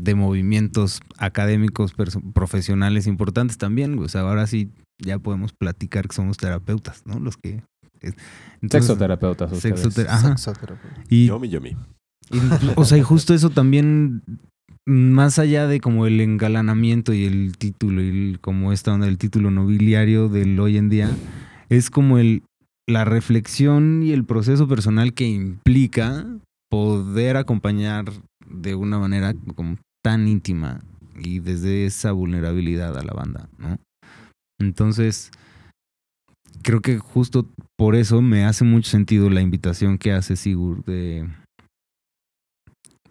de movimientos académicos profesionales importantes también. O sea, ahora sí ya podemos platicar que somos terapeutas, ¿no? Los que... entonces- Sexoterapeutas. ustedes. Sexoter- Ajá. Sexoterapeuta. Y, Yomi, yomi. y, o sea, y justo eso también, más allá de como el engalanamiento y el título y el- como esta onda del título nobiliario del hoy en día, es como el la reflexión y el proceso personal que implica poder acompañar de una manera como tan íntima y desde esa vulnerabilidad a la banda, ¿no? Entonces, creo que justo por eso me hace mucho sentido la invitación que hace Sigurd de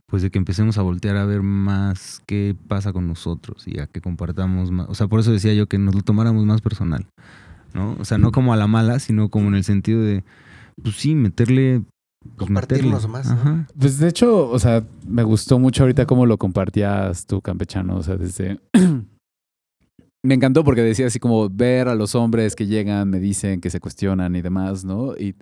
pues de que empecemos a voltear a ver más qué pasa con nosotros y a que compartamos más, o sea, por eso decía yo que nos lo tomáramos más personal, ¿no? O sea, no como a la mala, sino como en el sentido de pues sí, meterle Compartirnos meterle. más. Pues de hecho, o sea, me gustó mucho ahorita cómo lo compartías tú, campechano. O sea, desde. me encantó porque decía así como ver a los hombres que llegan, me dicen, que se cuestionan y demás, ¿no? Y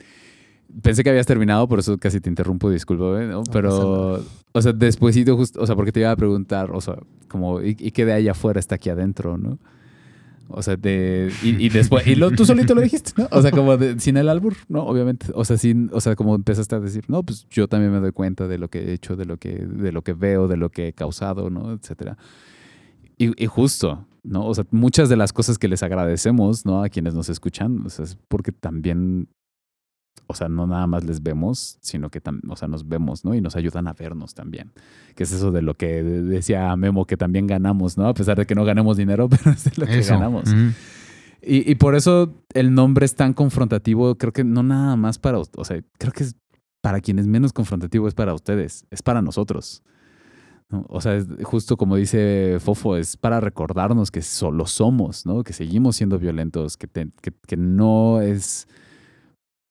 pensé que habías terminado, por eso casi te interrumpo, discúlpame, ¿no? Pero, o sea, despuésito, justo, o sea, porque te iba a preguntar, o sea, como, ¿y, y qué de ahí afuera está aquí adentro, no? O sea, de, y, y después, y lo, tú solito lo dijiste, ¿no? O sea, como de- sin el albur, ¿no? Obviamente. O sea, sin, o sea, como empezaste a decir, no, pues yo también me doy cuenta de lo que he hecho, de lo que, de lo que veo, de lo que he causado, ¿no? Etcétera. Y, y justo, ¿no? O sea, muchas de las cosas que les agradecemos, ¿no? A quienes nos escuchan, o sea, es porque también, o sea, no nada más les vemos, sino que también, o sea, nos vemos, ¿no? Y nos ayudan a vernos también. Que es eso de lo que decía Memo, que también ganamos, ¿no? A pesar de que no ganemos dinero, pero es de lo que ganamos. Y, y por eso el nombre es tan confrontativo, creo que no nada más para, o sea, creo que es para quienes menos confrontativo es para ustedes, es para nosotros. ¿no? O sea, es justo como dice Fofo, es para recordarnos que solo somos, ¿no? Que seguimos siendo violentos, que, te- que, que no es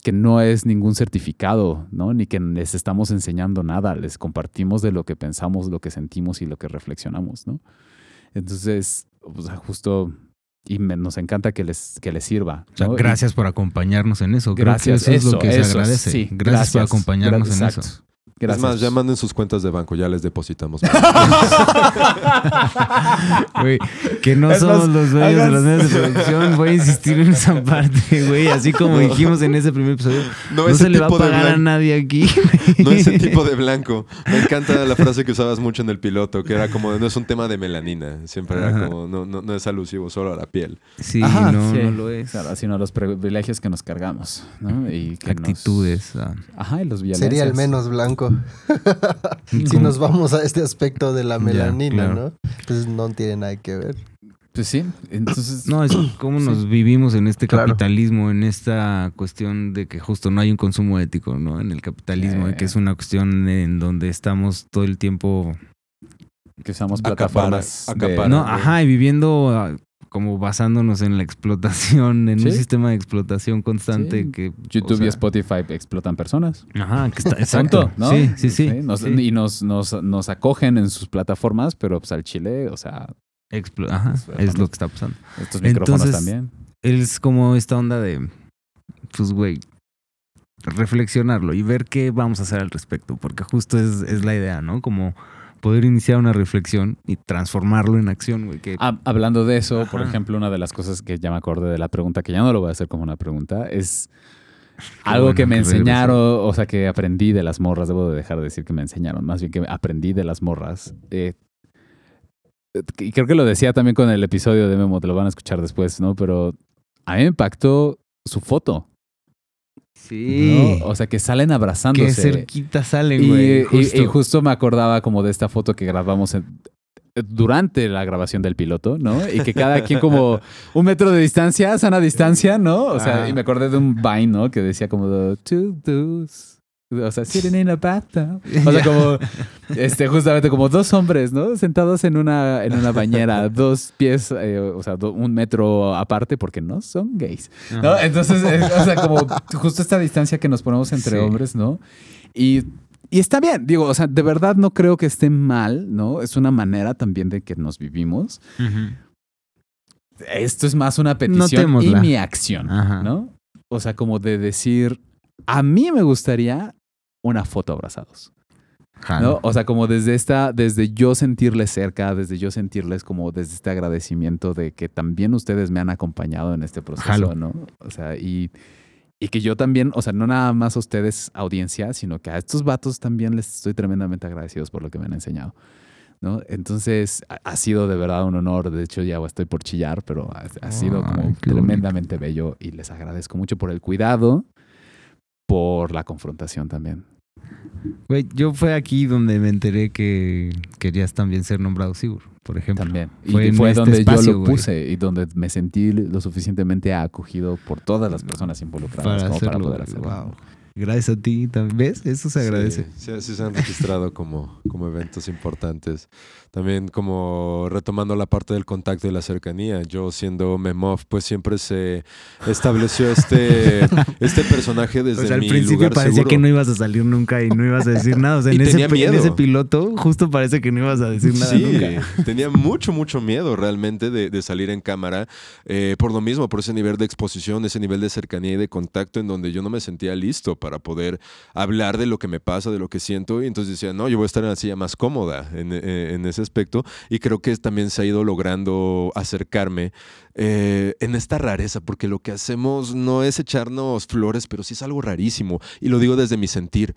que no es ningún certificado, ¿no? Ni que les estamos enseñando nada, les compartimos de lo que pensamos, lo que sentimos y lo que reflexionamos, ¿no? Entonces, o sea, justo y me- nos encanta que les que les sirva. O sea, ¿no? Y- gracias por acompañarnos en eso. Gracias, eso, es lo que se agradece. sí, gracias, por acompañarnos en exacto. eso. Es más, ya manden sus cuentas de banco, ya les depositamos. Güey, que no Es somos más, los dueños de los medios de producción. Voy a insistir en esa parte, güey. Así como dijimos en ese primer episodio. No, se le va a pagar a nadie aquí. No ese tipo de blanco. Me encanta la frase que usabas mucho en el piloto, que era como, no es un tema de melanina. Siempre era como, no, no, no es alusivo solo a la piel. Sí, Ajá, no, sí. no lo es. Claro, sino los privilegios que nos cargamos, ¿no? Y que nos- Actitudes. ah. Ajá, y los violencias. Sería el menos blanco. si nos vamos a este aspecto de la melanina, claro. ¿no? Entonces no tiene nada que ver. Pues sí, entonces... No, es cómo Sí. nos vivimos en este Claro. capitalismo, en esta cuestión de que justo no hay un consumo ético, ¿no? En el capitalismo, Eh. que es una cuestión en donde estamos todo el tiempo que usamos Acapara- plataformas de-. No, ajá, y viviendo ah, como basándonos en la explotación, en un sistema de explotación constante Sí. que... YouTube o sea, y Spotify explotan personas. Ajá, que está, exacto. ¿no? Sí, sí, sí. Nos- sí. Y nos, nos, nos acogen en sus plataformas, pero pues al Chile, o sea, Explo- Ajá, Pues, es lo que está pasando. estos micrófonos Entonces, también. Es como esta onda de, pues, güey, reflexionarlo y ver qué vamos a hacer al respecto, porque justo es, es la idea, ¿no? Como poder iniciar una reflexión y transformarlo en acción, güey. Que, hablando de eso, por ejemplo, una de las cosas que ya me acordé de la pregunta, que ya no lo voy a hacer como una pregunta, es algo bueno que me que enseñaron, o sea, que aprendí de las morras, debo de dejar de decir que me enseñaron, más bien que aprendí de las morras. Eh, y creo que lo decía también con el episodio de Memo, te lo van a escuchar después, ¿no? Pero a mí me impactó su foto, sí. ¿no? O sea, que salen abrazándose. Qué cerquita salen, Y, güey. y- justo. y justo me acordaba como de esta foto que grabamos en- durante la grabación del piloto, ¿no? Y que cada quien como un metro de distancia, sana distancia, ¿no? O sea, y me acordé de un Vine, ¿no? Que decía como two dudes. O sea, sitting in a bathtub. O sea, como, este, justamente como dos hombres, ¿no? Sentados en una, en una bañera, dos pies, eh, o sea, do- un metro aparte, porque no son gays. ¿no? Ajá. Entonces, eh, o sea, como justo esta distancia que nos ponemos entre Sí. hombres, ¿no? Y, y está bien, digo, o sea, de verdad no creo que esté mal, ¿no? Es una manera también de que nos vivimos. Esto es más una petición y mi acción, Ajá. ¿no? O sea, como de decir, a mí me gustaría una foto abrazados. ¿no? O sea, como desde esta, desde yo sentirles cerca, desde yo sentirles como desde este agradecimiento de que también ustedes me han acompañado en este proceso, Jalo. ¿no? O sea, y, y que yo también, o sea, no nada más a ustedes, audiencia, sino que a estos vatos también les estoy tremendamente agradecidos por lo que me han enseñado. ¿No? Entonces ha, sido de verdad un honor. De hecho, ya estoy por chillar, pero ha, ha sido como Ay, qué tremendamente bello y les agradezco mucho por el cuidado, por la confrontación también. Güey, yo fue aquí donde me enteré que querías también ser nombrado Sigur, por ejemplo. También. Fue y en fue este donde espacio, yo lo güey. puse y donde me sentí lo suficientemente acogido por todas las personas involucradas Para como para poder hacerlo. Wow. Gracias a ti también. ¿Ves? Eso se agradece. Sí, sí, sí se han registrado como, como eventos importantes. También como retomando la parte del contacto y la cercanía. Yo siendo Memov, pues siempre se estableció este, este personaje desde O sea, al mi principio lugar parecía seguro. que no ibas a salir nunca y no ibas a decir nada. O sea, Y en, ese, tenía en miedo. ese piloto justo parece que no ibas a decir nada Sí, nunca. tenía mucho, mucho miedo realmente de, de salir en cámara eh, por lo mismo, por ese nivel de exposición, ese nivel de cercanía y de contacto en donde yo no me sentía listo para poder hablar de lo que me pasa, de lo que siento. Y entonces decía, no, yo voy a estar en la silla más cómoda en, eh, ese aspecto. Y creo que también se ha ido logrando acercarme eh, en esta rareza, porque lo que hacemos no es echarnos flores, pero sí es algo rarísimo. Y lo digo desde mi sentir.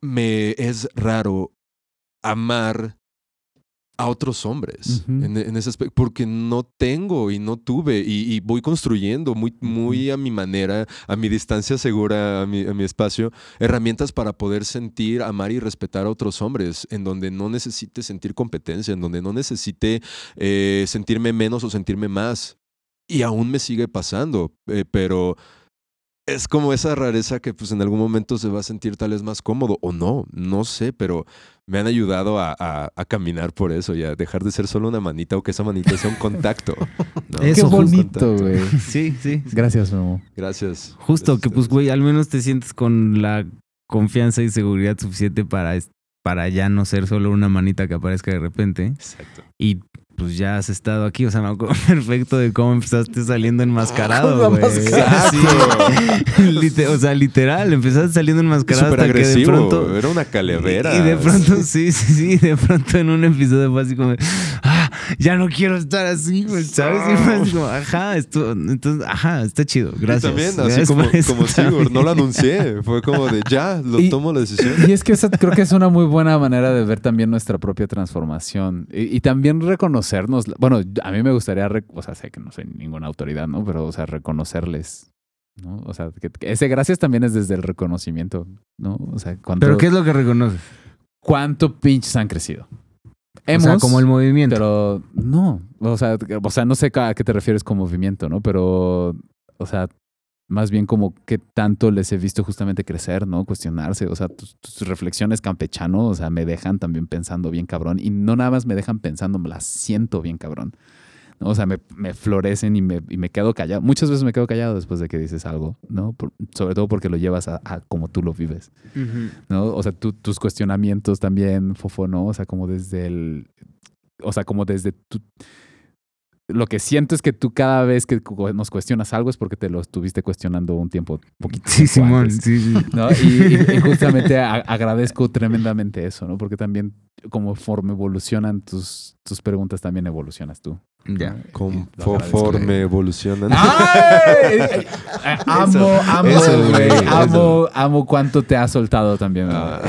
Me es raro amar a otros hombres en, en ese aspecto, porque no tengo y no tuve y, y voy construyendo muy, muy a mi manera, a mi distancia segura, a mi, a mi espacio, herramientas para poder sentir, amar y respetar a otros hombres, en donde no necesite sentir competencia, en donde no necesite eh, sentirme menos o sentirme más. Y aún me sigue pasando, eh, pero es como esa rareza que pues en algún momento se va a sentir tal vez más cómodo o no, no sé, pero me han ayudado a, a- a caminar por eso y a dejar de ser solo una manita o que esa manita sea un contacto. ¿no? Eso Qué bonito, güey. Sí, sí. Gracias, Memo. Gracias. Justo, Gracias que pues, güey, al menos te sientes con la confianza y seguridad suficiente para, para ya no ser solo una manita que aparezca de repente. Exacto. Y pues ya has estado aquí, o sea, me acuerdo perfecto de cómo empezaste saliendo enmascarado, güey. Sí. O sea, literal, empezaste saliendo enmascarado Súper hasta que de agresivo. pronto... Era una calavera. Y de pronto, sí, sí, sí, de pronto en un episodio fue así como, ya no quiero estar así, güey, ¿sabes? Y fue así como, ajá, esto, entonces, ajá, está chido, Y gracias. también, así Gracias como, como no lo anuncié. Fue como de ya, lo Y- tomo la decisión. Y es que esa creo que es una muy buena manera de ver también nuestra propia transformación y, y también reconocernos. Bueno, a mí me gustaría, o sea, sé que no soy ninguna autoridad, ¿no? Pero, o sea, reconocerles, ¿no? O sea, que, que ese gracias también es desde el reconocimiento, ¿no? O sea, cuánto, ¿Pero qué es lo que reconoces? cuánto pinches han crecido. O sea, como el movimiento. Pero no, o sea, o sea, no sé a qué te refieres con movimiento, ¿no? Pero, o sea, más bien como que tanto les he visto justamente crecer, ¿no? Cuestionarse, o sea, tus, tus reflexiones campechano, o sea, me dejan también pensando bien cabrón y no nada más me dejan pensando, me las siento bien cabrón. ¿No? O sea, me, me florecen y me, y me quedo callado. Muchas veces me quedo callado después de que dices algo, ¿no? Por- sobre todo porque lo llevas a, a como tú lo vives. ¿no? O sea, tú- tus cuestionamientos también, Fofo, ¿no? O sea, como desde el... O sea, como desde tu... Lo que siento es que tú cada vez que nos cuestionas algo es porque te lo estuviste cuestionando un tiempo poquito Sí, Simón, sí, sí. ¿no? Y, y- y justamente a- agradezco tremendamente eso, ¿no? Porque también conforme evolucionan tus, tus preguntas, también evolucionas tú. Conforme evolucionan. ¡Ay! Amo, amo, eso, güey. güey, Amo, amo cuánto te has soltado también. güey. Ah,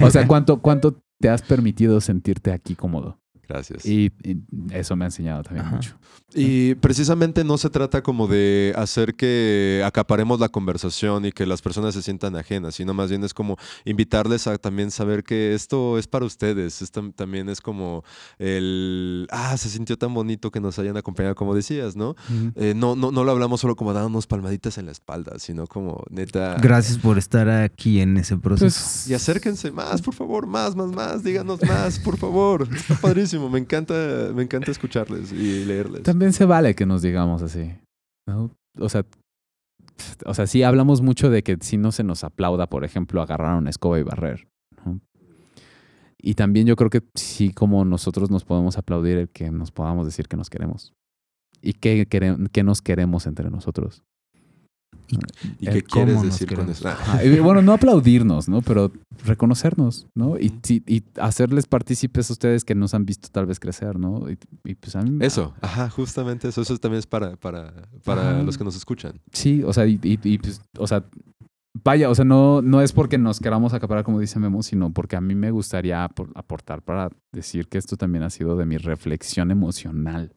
O sea, cuánto, cuánto te has permitido sentirte aquí cómodo. Gracias. Y, y eso me ha enseñado también Ajá. mucho. Y precisamente no se trata como de hacer que acaparemos la conversación y que las personas se sientan ajenas, sino más bien es como invitarles a también saber que esto es para ustedes. Esto también es como el, ah, se sintió tan bonito que nos hayan acompañado, como decías, ¿no? Eh, no, no, no lo hablamos solo como dándonos palmaditas en la espalda, sino como neta. Gracias por estar aquí en ese proceso. Pues, Y acérquense más, por favor, más, más, más, díganos más, por favor. Está padrísimo, me encanta, me encanta escucharles y leerles. también se vale que nos digamos así. ¿no? O sea, o sea, sí hablamos mucho de que si no se nos aplauda, por ejemplo, agarrar una escoba y barrer. Y también yo creo que sí, como nosotros nos podemos aplaudir el que nos podamos decir que nos queremos. Y que, que nos queremos entre nosotros. ¿Y El qué quieres decir con eso? Ah, y bueno, no aplaudirnos, ¿no? Pero reconocernos, ¿no? Y, y hacerles partícipes a ustedes que nos han visto tal vez crecer, ¿no? Y, pues a mí... Eso, ajá, justamente eso. Eso también es para, para, para Ajá. los que nos escuchan. Sí, o sea, y, pues, o sea, vaya, o sea, no, no es porque nos queramos acaparar como dice Memo, sino porque a mí me gustaría apor- aportar para decir que esto también ha sido de mi reflexión emocional,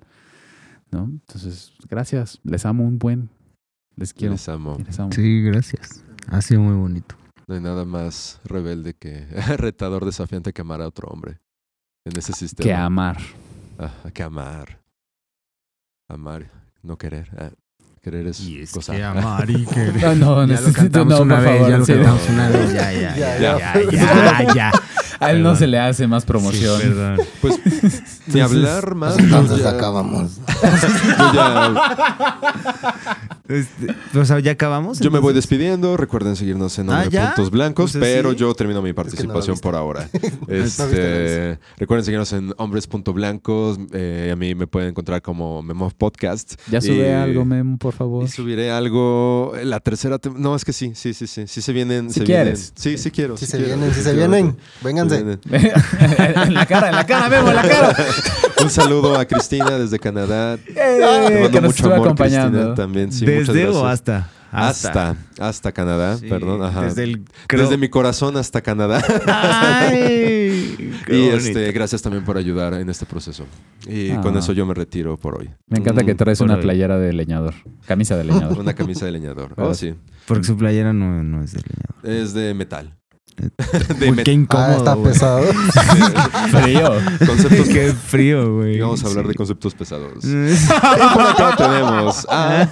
¿no? Entonces, gracias, les amo un buen, les quiero, Les amo. les amo. Sí, gracias. Ha sido muy bonito. No hay nada más rebelde que retador, desafiante que amar a otro hombre en ese sistema. Que amar. Ah, que amar. Amar, no querer. Ah, querer es Y es gozar. que amar y querer. No, no, ya necesito- no, una por vez, favor, ya lo sí, cantamos una vez. Ya, ya, Ya, ya, ya. ya, ya, ya. A él no se le hace más promoción. Sí. Pues, ni hablar más. Entonces ya- acabamos. Yo, ya- Este, o sea, ¿ya acabamos? yo me voy despidiendo. Recuerden seguirnos en Ah, Hombre ¿ya? Puntos Blancos, Pues pero yo termino mi que no lo participación por ahora. Este, recuerden seguirnos en Hombres.blancos. Eh, a mí me pueden encontrar como Memo Podcast. Ya sube Y- algo, Memo, por favor. Y subiré algo. La tercera. No, es que sí, sí, sí, sí. Sí se vienen. Si se quieres. vienen. Sí, sí quiero. Si sí se quiero, vienen, si se definitivamente. vienen, vénganse. Se vienen. en la cara, en la cara, Memo, en la cara. Un saludo a Cristina desde Canadá. Te Eh, mando que nos mucho estuvo amor, acompañando. Cristina, también. Sí, ¿Desde o hasta? Hasta, hasta Canadá, Sí, perdón. Ajá. Desde el... Desde mi corazón hasta Canadá. Y este, gracias también por ayudar en este proceso. Y Ah. con eso yo me retiro por hoy. Me encanta que traes por una hoy. playera de leñador. Camisa de leñador. Una camisa de leñador. Oh, sí. Porque su playera no, no es de leñador. Es de metal. Eh, de Uy, qué incómodo, Ah, está güey. pesado. Frío. Conceptos. Qué frío, güey. Y vamos a hablar de conceptos pesados. Y por acá tenemos a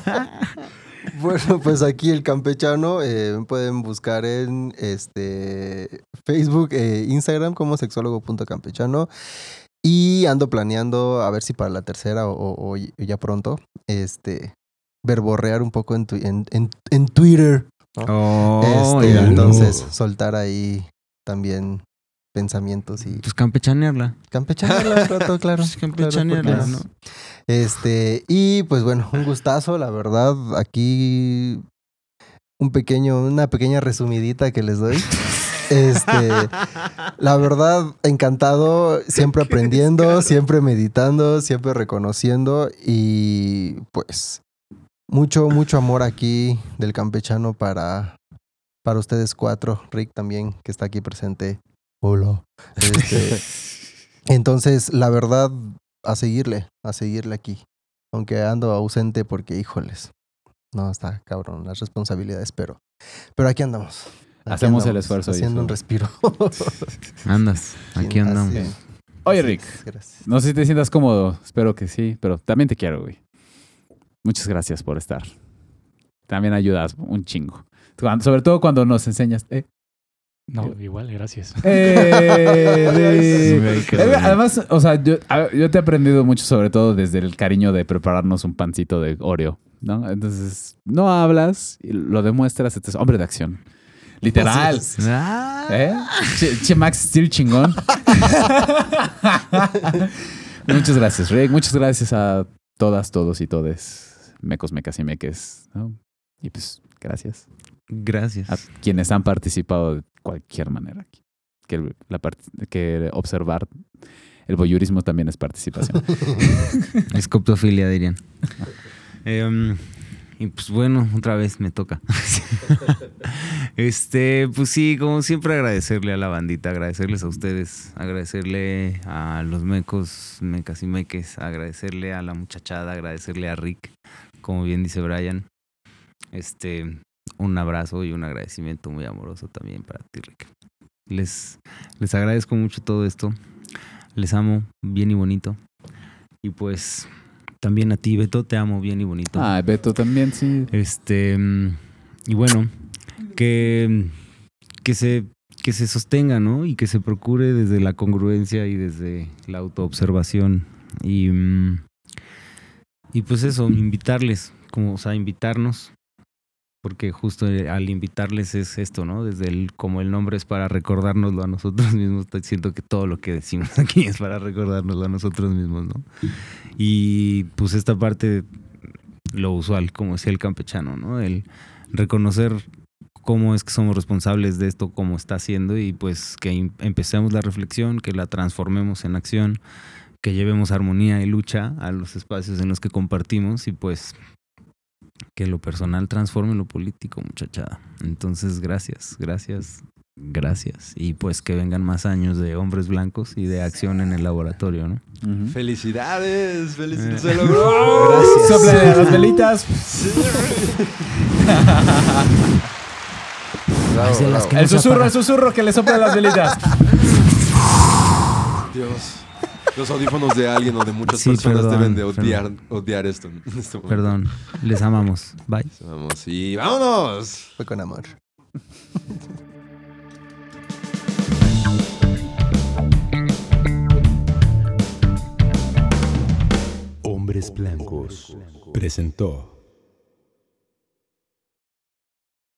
Bueno, pues aquí el campechano eh, pueden buscar en este Facebook e Instagram como sexólogo.campechano. Y ando planeando a ver si para la tercera o, o- o ya pronto, este, verborrear un poco en, tu- en, en- en Twitter. Oh, Este, entonces, soltar ahí también pensamientos y Pues campechanearla. campechanearla un rato, claro. Pues claro, campechanearla, porque- ¿no? Este, y pues bueno, un gustazo, la verdad. Aquí un pequeño, una pequeña resumidita que les doy. Este, la verdad, encantado, siempre aprendiendo, siempre meditando, siempre reconociendo y pues mucho, mucho amor aquí del campechano para, para ustedes cuatro. Rick también, que está aquí presente. Hola. Este, entonces, la verdad, a seguirle, a seguirle aquí. Aunque ando ausente porque, híjoles, no está cabrón las responsabilidades, pero, pero aquí andamos. Aquí Hacemos el esfuerzo Haciendo un respiro. Andas, aquí andamos. Oye, Rick. Gracias. No sé si te sientas cómodo. Espero que sí, pero también te quiero, güey. Muchas gracias por estar. También ayudas un chingo. Cuando- Sobre todo cuando nos enseñas. Eh, No, igual, gracias. eh. Además, o sea, yo, te he aprendido mucho, sobre todo desde el cariño de prepararnos un pancito de Oreo, ¿no? Entonces, no hablas, y lo demuestras, este es hombre de acción. Literal. Ah, ¿Eh? Che, che Max Steel chingón. Muchas gracias, Rick. Muchas gracias a todas, todos y todes. Mecos, mecas y meques. ¿no? Y pues, gracias Gracias. a quienes han participado de cualquier manera aquí. Que, la que observar el voyurismo también es participación. Escoptofilia, dirían. Em, y pues bueno, otra vez me toca. este, pues sí, como siempre agradecerle a la bandita, agradecerles a ustedes, agradecerle a los mecos, mecas y meques, agradecerle a la muchachada, agradecerle a Rick, como bien dice Brian. Este, un abrazo y un agradecimiento muy amoroso también para ti, Rick. Les, les agradezco mucho todo esto. Les amo bien y bonito. Y pues también a ti, Beto, te amo bien y bonito. ah, Beto también, sí. Este, mm, y bueno, que, que, se, que se sostenga, ¿no? Y que se procure desde la congruencia y desde la autoobservación. Y, mm, y pues eso, invitarles, como, o sea, invitarnos, porque justo al invitarles es esto, ¿no? Desde el, como el nombre es para recordárnoslo a nosotros mismos, siento que todo lo que decimos aquí es para recordárnoslo a nosotros mismos, ¿no? Y pues esta parte lo usual, como decía el campechano, ¿no? El reconocer cómo es que somos responsables de esto, cómo está haciendo y pues que em- empecemos la reflexión, que la transformemos en acción, que llevemos armonía y lucha a los espacios en los que compartimos y pues que lo personal transforme lo político, muchachada. Entonces, gracias, gracias, gracias. Y pues que vengan más años de hombres blancos y de acción en el laboratorio, ¿no? ¡Felicidades! ¡Felicidades! Eh. ¡Se logró! Gracias. A las velitas. Bravo, El susurro, el susurro que le sopla las velitas. Dios. Los audífonos de alguien o de muchas Sí, personas perdón, deben de odiar, odiar esto. en este momento. Perdón, les amamos. Bye. Vamos y vámonos. Fue con amor. Hombres Blancos presentó